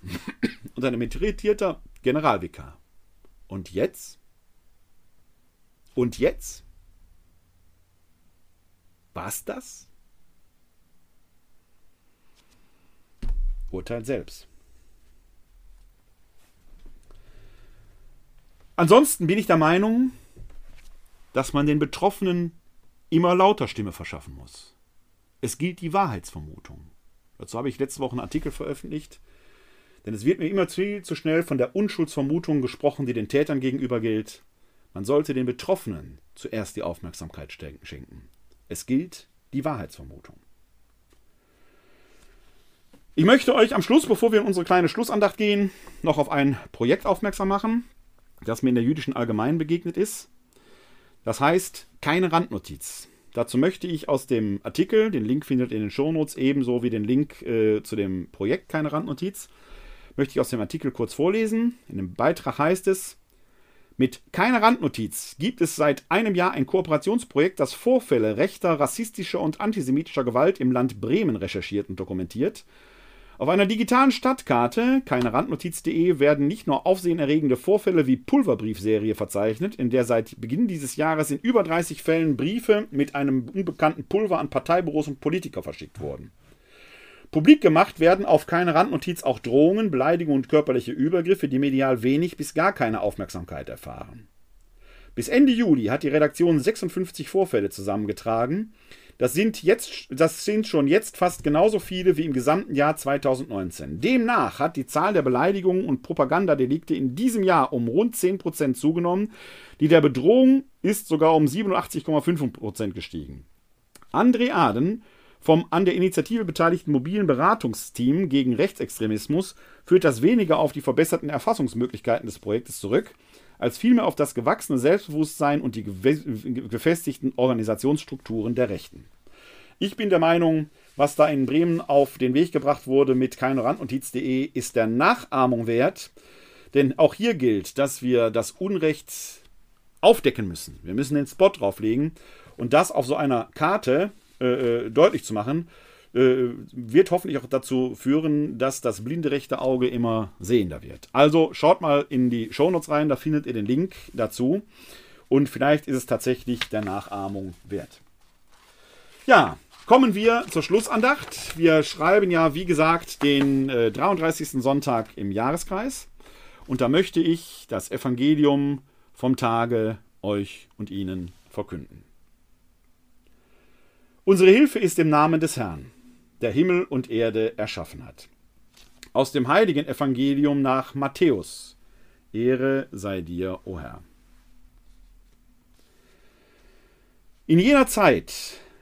Und ein emeritierter Generalvikar. Und jetzt? Und jetzt? War's das? Urteil selbst. Ansonsten bin ich der Meinung, dass man den Betroffenen immer lauter Stimme verschaffen muss. Es gilt die Wahrheitsvermutung. Dazu habe ich letzte Woche einen Artikel veröffentlicht. Denn es wird mir immer viel zu schnell von der Unschuldsvermutung gesprochen, die den Tätern gegenüber gilt. Man sollte den Betroffenen zuerst die Aufmerksamkeit schenken. Es gilt die Wahrheitsvermutung. Ich möchte euch am Schluss, bevor wir in unsere kleine Schlussandacht gehen, noch auf ein Projekt aufmerksam machen, das mir in der jüdischen Allgemeinen begegnet ist. Das heißt, keine Randnotiz. Dazu möchte ich aus dem Artikel, den Link findet ihr in den Shownotes, ebenso wie den Link äh, zu dem Projekt Keine Randnotiz, möchte ich aus dem Artikel kurz vorlesen. In dem Beitrag heißt es, mit keiner Randnotiz gibt es seit einem Jahr ein Kooperationsprojekt, das Vorfälle rechter, rassistischer und antisemitischer Gewalt im Land Bremen recherchiert und dokumentiert. Auf einer digitalen Stadtkarte, keine Randnotiz.de, werden nicht nur aufsehenerregende Vorfälle wie Pulverbriefserie verzeichnet, in der seit Beginn dieses Jahres in über 30 Fällen Briefe mit einem unbekannten Pulver an Parteibüros und Politiker verschickt wurden. Publik gemacht werden auf keine Randnotiz auch Drohungen, Beleidigungen und körperliche Übergriffe, die medial wenig bis gar keine Aufmerksamkeit erfahren. Bis Ende Juli hat die Redaktion 56 Vorfälle zusammengetragen. Das sind, jetzt, das sind schon jetzt fast genauso viele wie im gesamten Jahr 2019. Demnach hat die Zahl der Beleidigungen und Propagandadelikte in diesem Jahr um rund 10% zugenommen. Die der Bedrohung ist sogar um 87,5% gestiegen. André Aden vom an der Initiative beteiligten mobilen Beratungsteam gegen Rechtsextremismus führt das weniger auf die verbesserten Erfassungsmöglichkeiten des Projektes zurück, als vielmehr auf das gewachsene Selbstbewusstsein und die gefestigten Organisationsstrukturen der Rechten. Ich bin der Meinung, was da in Bremen auf den Weg gebracht wurde mit keinerandnotiz.de, ist der Nachahmung wert. Denn auch hier gilt, dass wir das Unrecht aufdecken müssen. Wir müssen den Spot drauflegen und das auf so einer Karte, äh, deutlich zu machen, äh, wird hoffentlich auch dazu führen, dass das blinde rechte Auge immer sehender wird. Also schaut mal in die Shownotes rein, da findet ihr den Link dazu. Und vielleicht ist es tatsächlich der Nachahmung wert. Ja, kommen wir zur Schlussandacht. Wir schreiben ja, wie gesagt, den äh, 33. Sonntag im Jahreskreis. Und da möchte ich das Evangelium vom Tage euch und Ihnen verkünden. Unsere Hilfe ist im Namen des Herrn, der Himmel und Erde erschaffen hat. Aus dem heiligen Evangelium nach Matthäus. Ehre sei dir, o Herr. In jener Zeit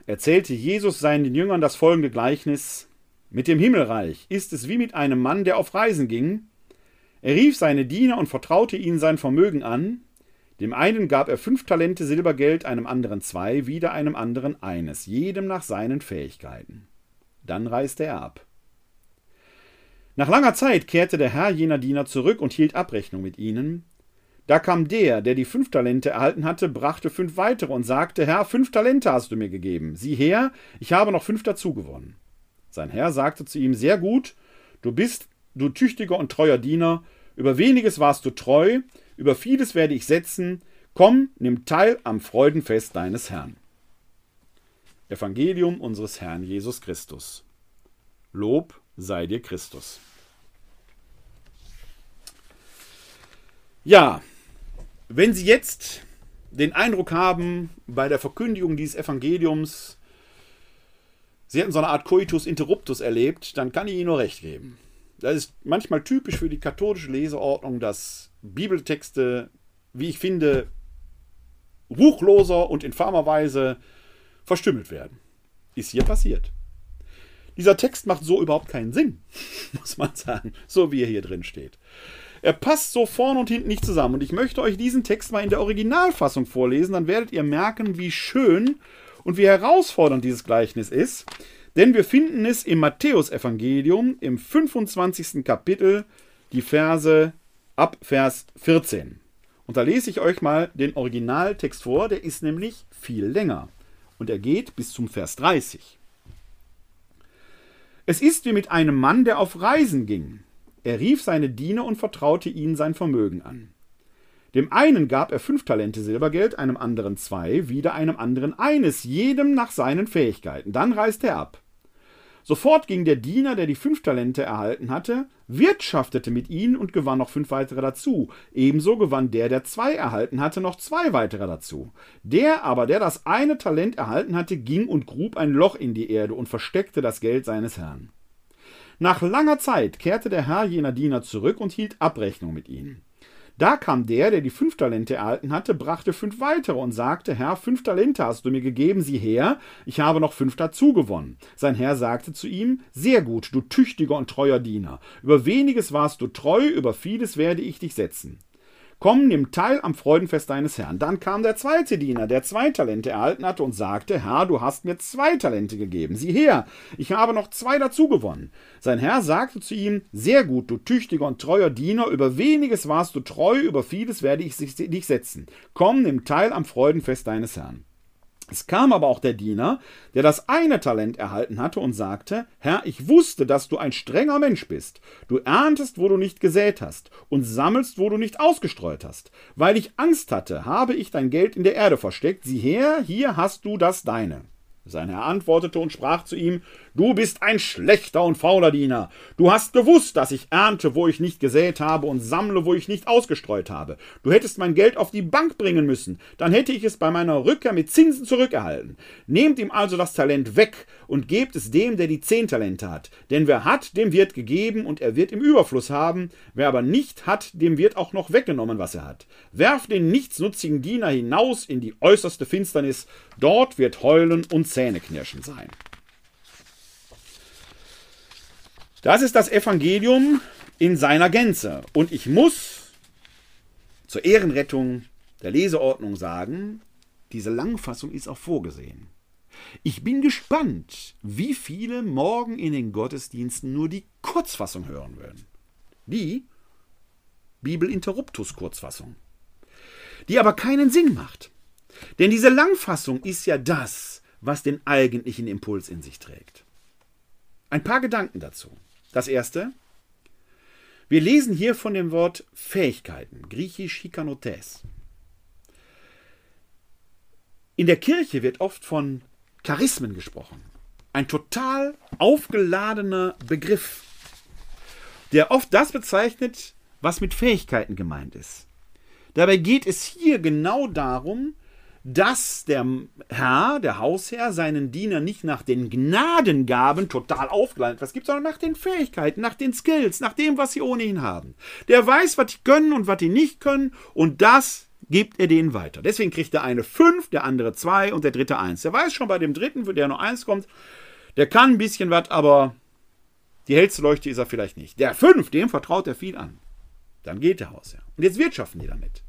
erzählte Jesus seinen Jüngern das folgende Gleichnis Mit dem Himmelreich ist es wie mit einem Mann, der auf Reisen ging. Er rief seine Diener und vertraute ihnen sein Vermögen an. Dem einen gab er fünf Talente Silbergeld, einem anderen zwei, wieder einem anderen eines, jedem nach seinen Fähigkeiten. Dann reiste er ab. Nach langer Zeit kehrte der Herr jener Diener zurück und hielt Abrechnung mit ihnen. Da kam der, der die fünf Talente erhalten hatte, brachte fünf weitere und sagte, Herr, fünf Talente hast du mir gegeben. Sieh her, ich habe noch fünf dazugewonnen. Sein Herr sagte zu ihm, sehr gut, du bist, du tüchtiger und treuer Diener, über weniges warst du treu, über vieles werde ich setzen, komm, nimm teil am Freudenfest deines Herrn. Evangelium unseres Herrn Jesus Christus. Lob sei dir Christus. Ja, wenn Sie jetzt den Eindruck haben, bei der Verkündigung dieses Evangeliums, Sie hätten so eine Art Coitus Interruptus erlebt, dann kann ich Ihnen nur recht geben. Das ist manchmal typisch für die katholische Leseordnung, dass Bibeltexte, wie ich finde, ruchloser und infamer Weise verstümmelt werden. Ist hier passiert. Dieser Text macht so überhaupt keinen Sinn, muss man sagen, so wie er hier drin steht. Er passt so vorne und hinten nicht zusammen. Und ich möchte euch diesen Text mal in der Originalfassung vorlesen, dann werdet ihr merken, wie schön und wie herausfordernd dieses Gleichnis ist. Denn wir finden es im Matthäusevangelium im 25. Kapitel, die Verse ab Vers 14. Und da lese ich euch mal den Originaltext vor, der ist nämlich viel länger. Und er geht bis zum Vers 30. Es ist wie mit einem Mann, der auf Reisen ging. Er rief seine Diener und vertraute ihnen sein Vermögen an. Dem einen gab er fünf Talente Silbergeld, einem anderen zwei, wieder einem anderen eines, jedem nach seinen Fähigkeiten. Dann reiste er ab. Sofort ging der Diener, der die fünf Talente erhalten hatte, wirtschaftete mit ihnen und gewann noch fünf weitere dazu. Ebenso gewann der, der zwei erhalten hatte, noch zwei weitere dazu. Der aber, der das eine Talent erhalten hatte, ging und grub ein Loch in die Erde und versteckte das Geld seines Herrn. Nach langer Zeit kehrte der Herr jener Diener zurück und hielt Abrechnung mit ihnen. Da kam der, der die fünf Talente erhalten hatte, brachte fünf weitere und sagte, Herr, fünf Talente hast du mir gegeben, sieh her, ich habe noch fünf dazu gewonnen. Sein Herr sagte zu ihm, sehr gut, du tüchtiger und treuer Diener. Über weniges warst du treu, über vieles werde ich dich setzen. Komm, nimm teil am Freudenfest deines Herrn. Dann kam der zweite Diener, der zwei Talente erhalten hatte und sagte, Herr, du hast mir zwei Talente gegeben. Sieh her, ich habe noch zwei dazu gewonnen. Sein Herr sagte zu ihm, sehr gut, du tüchtiger und treuer Diener, über weniges warst du treu, über vieles werde ich dich setzen. Komm, nimm teil am Freudenfest deines Herrn. Es kam aber auch der Diener, der das eine Talent erhalten hatte und sagte, Herr, ich wusste, dass du ein strenger Mensch bist. Du erntest, wo du nicht gesät hast, und sammelst, wo du nicht ausgestreut hast. Weil ich Angst hatte, habe ich dein Geld in der Erde versteckt. Sieh her, hier hast du das deine. Sein Herr antwortete und sprach zu ihm, Du bist ein schlechter und fauler Diener. Du hast gewusst, dass ich ernte, wo ich nicht gesät habe, und sammle, wo ich nicht ausgestreut habe. Du hättest mein Geld auf die Bank bringen müssen, dann hätte ich es bei meiner Rückkehr mit Zinsen zurückerhalten. Nehmt ihm also das Talent weg und gebt es dem, der die zehn Talente hat. Denn wer hat, dem wird gegeben, und er wird im Überfluss haben. Wer aber nicht hat, dem wird auch noch weggenommen, was er hat. Werft den nichtsnutzigen Diener hinaus in die äußerste Finsternis, dort wird Heulen und Zähneknirschen sein. Das ist das Evangelium in seiner Gänze. Und ich muss zur Ehrenrettung der Leseordnung sagen, diese Langfassung ist auch vorgesehen. Ich bin gespannt, wie viele morgen in den Gottesdiensten nur die Kurzfassung hören werden. Die Bibel Interruptus Kurzfassung. Die aber keinen Sinn macht. Denn diese Langfassung ist ja das, was den eigentlichen Impuls in sich trägt. Ein paar Gedanken dazu. Das erste, wir lesen hier von dem Wort Fähigkeiten, griechisch Hikanotes. In der Kirche wird oft von Charismen gesprochen. Ein total aufgeladener Begriff, der oft das bezeichnet, was mit Fähigkeiten gemeint ist. Dabei geht es hier genau darum, dass der Herr, der Hausherr, seinen Diener nicht nach den Gnadengaben total aufgeladen was gibt, sondern nach den Fähigkeiten, nach den Skills, nach dem, was sie ohnehin haben. Der weiß, was die können und was die nicht können und das gibt er denen weiter. Deswegen kriegt der eine fünf, der andere zwei und der dritte eins. Der weiß schon bei dem dritten, der nur eins kommt, der kann ein bisschen was, aber die hellste Leuchte ist er vielleicht nicht. Der fünf, dem vertraut er viel an. Dann geht der Hausherr. Und jetzt wirtschaften die damit.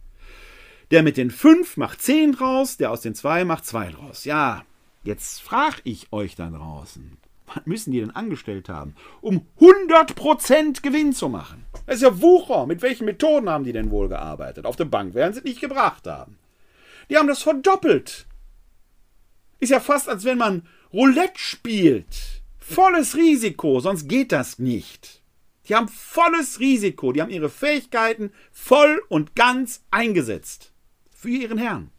Der mit den fünf macht zehn draus, der aus den zwei macht zwei draus. Ja, jetzt frage ich euch da draußen, was müssen die denn angestellt haben, um 100% Gewinn zu machen? Das ist ja Wucher. Mit welchen Methoden haben die denn wohl gearbeitet? Auf der Bank werden sie nicht gebracht haben. Die haben das verdoppelt. Ist ja fast, als wenn man Roulette spielt. Volles Risiko, sonst geht das nicht. Die haben volles Risiko, die haben ihre Fähigkeiten voll und ganz eingesetzt. Für ihren Herrn.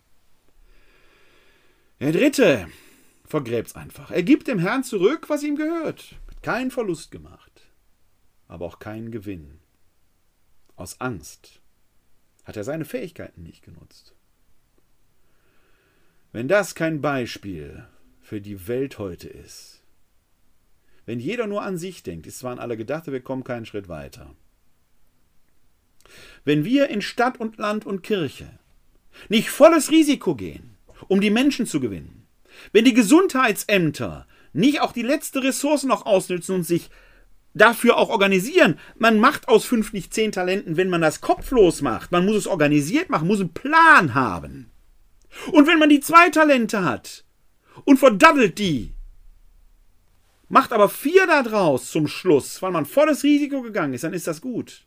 Der dritte vergräbt's einfach. Er gibt dem Herrn zurück, was ihm gehört. Keinen Verlust gemacht, aber auch keinen Gewinn. Aus Angst hat er seine Fähigkeiten nicht genutzt. Wenn das kein Beispiel für die Welt heute ist, wenn jeder nur an sich denkt, ist zwar an alle gedacht, wir kommen keinen Schritt weiter. Wenn wir in Stadt und Land und Kirche nicht volles Risiko gehen, um die Menschen zu gewinnen, wenn die Gesundheitsämter nicht auch die letzte Ressource noch ausnützen und sich dafür auch organisieren. Man macht aus fünf nicht zehn Talenten, wenn man das kopflos macht. Man muss es organisiert machen, muss einen Plan haben. Und wenn man die zwei Talente hat und verdaddelt die, macht aber vier daraus zum Schluss, weil man volles Risiko gegangen ist, dann ist das gut.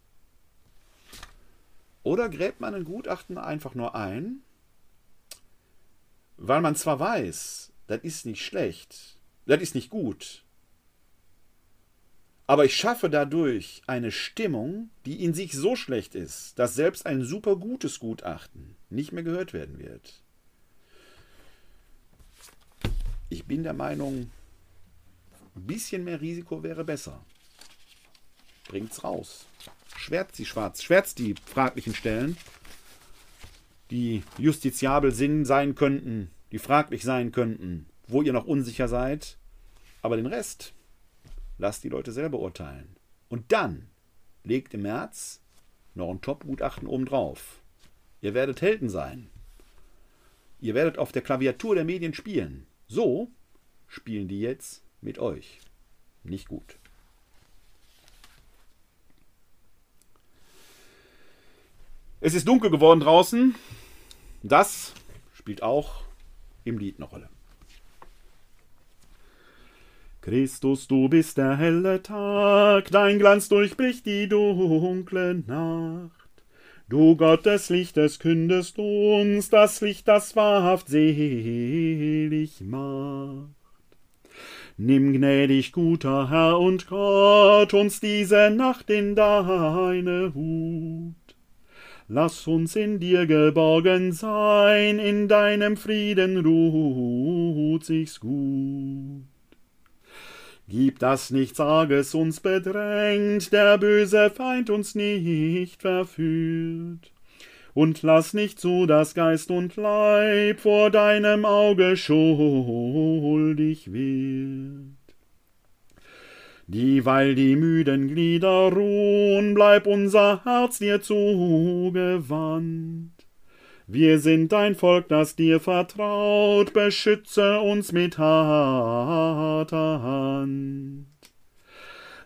Oder gräbt man ein Gutachten einfach nur ein, weil man zwar weiß, das ist nicht schlecht, das ist nicht gut, aber ich schaffe dadurch eine Stimmung, die in sich so schlecht ist, dass selbst ein super gutes Gutachten nicht mehr gehört werden wird. Ich bin der Meinung, ein bisschen mehr Risiko wäre besser. Bringt's raus. Schwärzt sie schwarz, schwärzt die fraglichen Stellen, die justiziabel sein könnten, die fraglich sein könnten, wo ihr noch unsicher seid. Aber den Rest lasst die Leute selber urteilen. Und dann legt im März noch ein Top-Gutachten obendrauf. Ihr werdet Helden sein. Ihr werdet auf der Klaviatur der Medien spielen. So spielen die jetzt mit euch. Nicht gut. Es ist dunkel geworden draußen. Das spielt auch im Lied eine Rolle. Christus, du bist der helle Tag, dein Glanz durchbricht die dunkle Nacht. Du Gott des Lichtes kündest uns das Licht, das wahrhaft selig macht. Nimm gnädig, guter Herr und Gott, uns diese Nacht in deine Hut. Lass uns in dir geborgen sein, in deinem Frieden ruht sich's gut. Gib, dass nichts Arges uns bedrängt, der böse Feind uns nicht verführt und lass nicht zu, dass Geist und Leib vor deinem Auge schuldig wird. Dieweil die müden Glieder ruhen, bleib unser Herz dir zugewandt. Wir sind dein Volk, das dir vertraut, beschütze uns mit harter Hand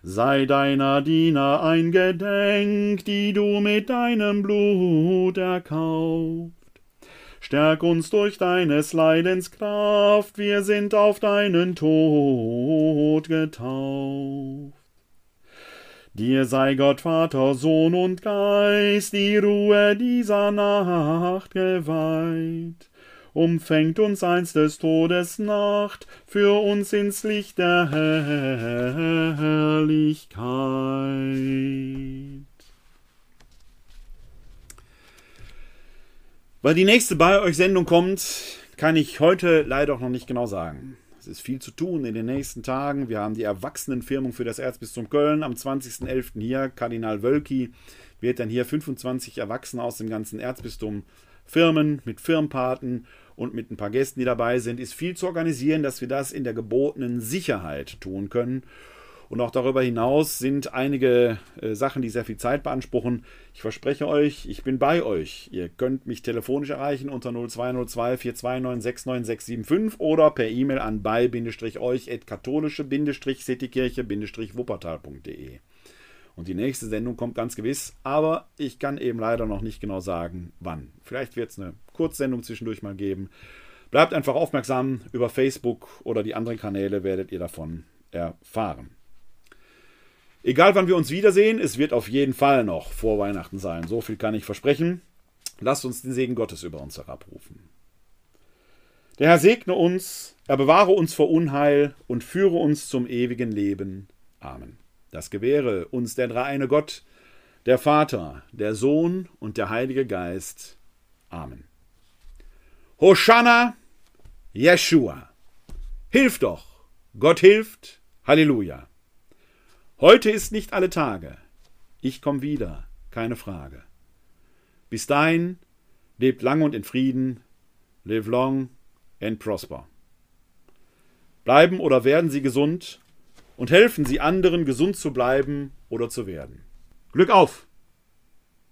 sei deiner Diener eingedenk, die du mit deinem Blut erkauft. Stärk uns durch deines Leidens Kraft, wir sind auf deinen Tod getauft. Dir sei Gott Vater, Sohn und Geist die Ruhe dieser Nacht geweiht umfängt uns einst des Todes Nacht, für uns ins Licht der Herrlichkeit. Weil die nächste bei euch Sendung kommt, kann ich heute leider noch nicht genau sagen. Es ist viel zu tun in den nächsten Tagen. Wir haben die Erwachsenenfirmung für das Erzbistum Köln am 20.11. hier. Kardinal Wölki wird dann hier 25 Erwachsene aus dem ganzen Erzbistum firmen, mit Firmenpaten und mit ein paar Gästen, die dabei sind. Ist viel zu organisieren, dass wir das in der gebotenen Sicherheit tun können. Und auch darüber hinaus sind einige äh, Sachen, die sehr viel Zeit beanspruchen. Ich verspreche euch, ich bin bei euch. Ihr könnt mich telefonisch erreichen unter 0202 429 69675 oder per E-Mail an bei-euch katholische-citykirche-wuppertal.de. Und die nächste Sendung kommt ganz gewiss, aber ich kann eben leider noch nicht genau sagen, wann. Vielleicht wird es eine Kurzsendung zwischendurch mal geben. Bleibt einfach aufmerksam über Facebook oder die anderen Kanäle werdet ihr davon erfahren. Egal wann wir uns wiedersehen, es wird auf jeden Fall noch vor Weihnachten sein. So viel kann ich versprechen. Lasst uns den Segen Gottes über uns herabrufen. Der Herr segne uns, er bewahre uns vor Unheil und führe uns zum ewigen Leben. Amen. Das gewähre uns der dreieine Gott, der Vater, der Sohn und der Heilige Geist. Amen. Hosanna, Jeshua. Hilf doch. Gott hilft. Halleluja. Heute ist nicht alle Tage. Ich komme wieder, keine Frage. Bis dahin, lebt lang und in Frieden, live long and prosper. Bleiben oder werden Sie gesund und helfen Sie anderen, gesund zu bleiben oder zu werden. Glück auf!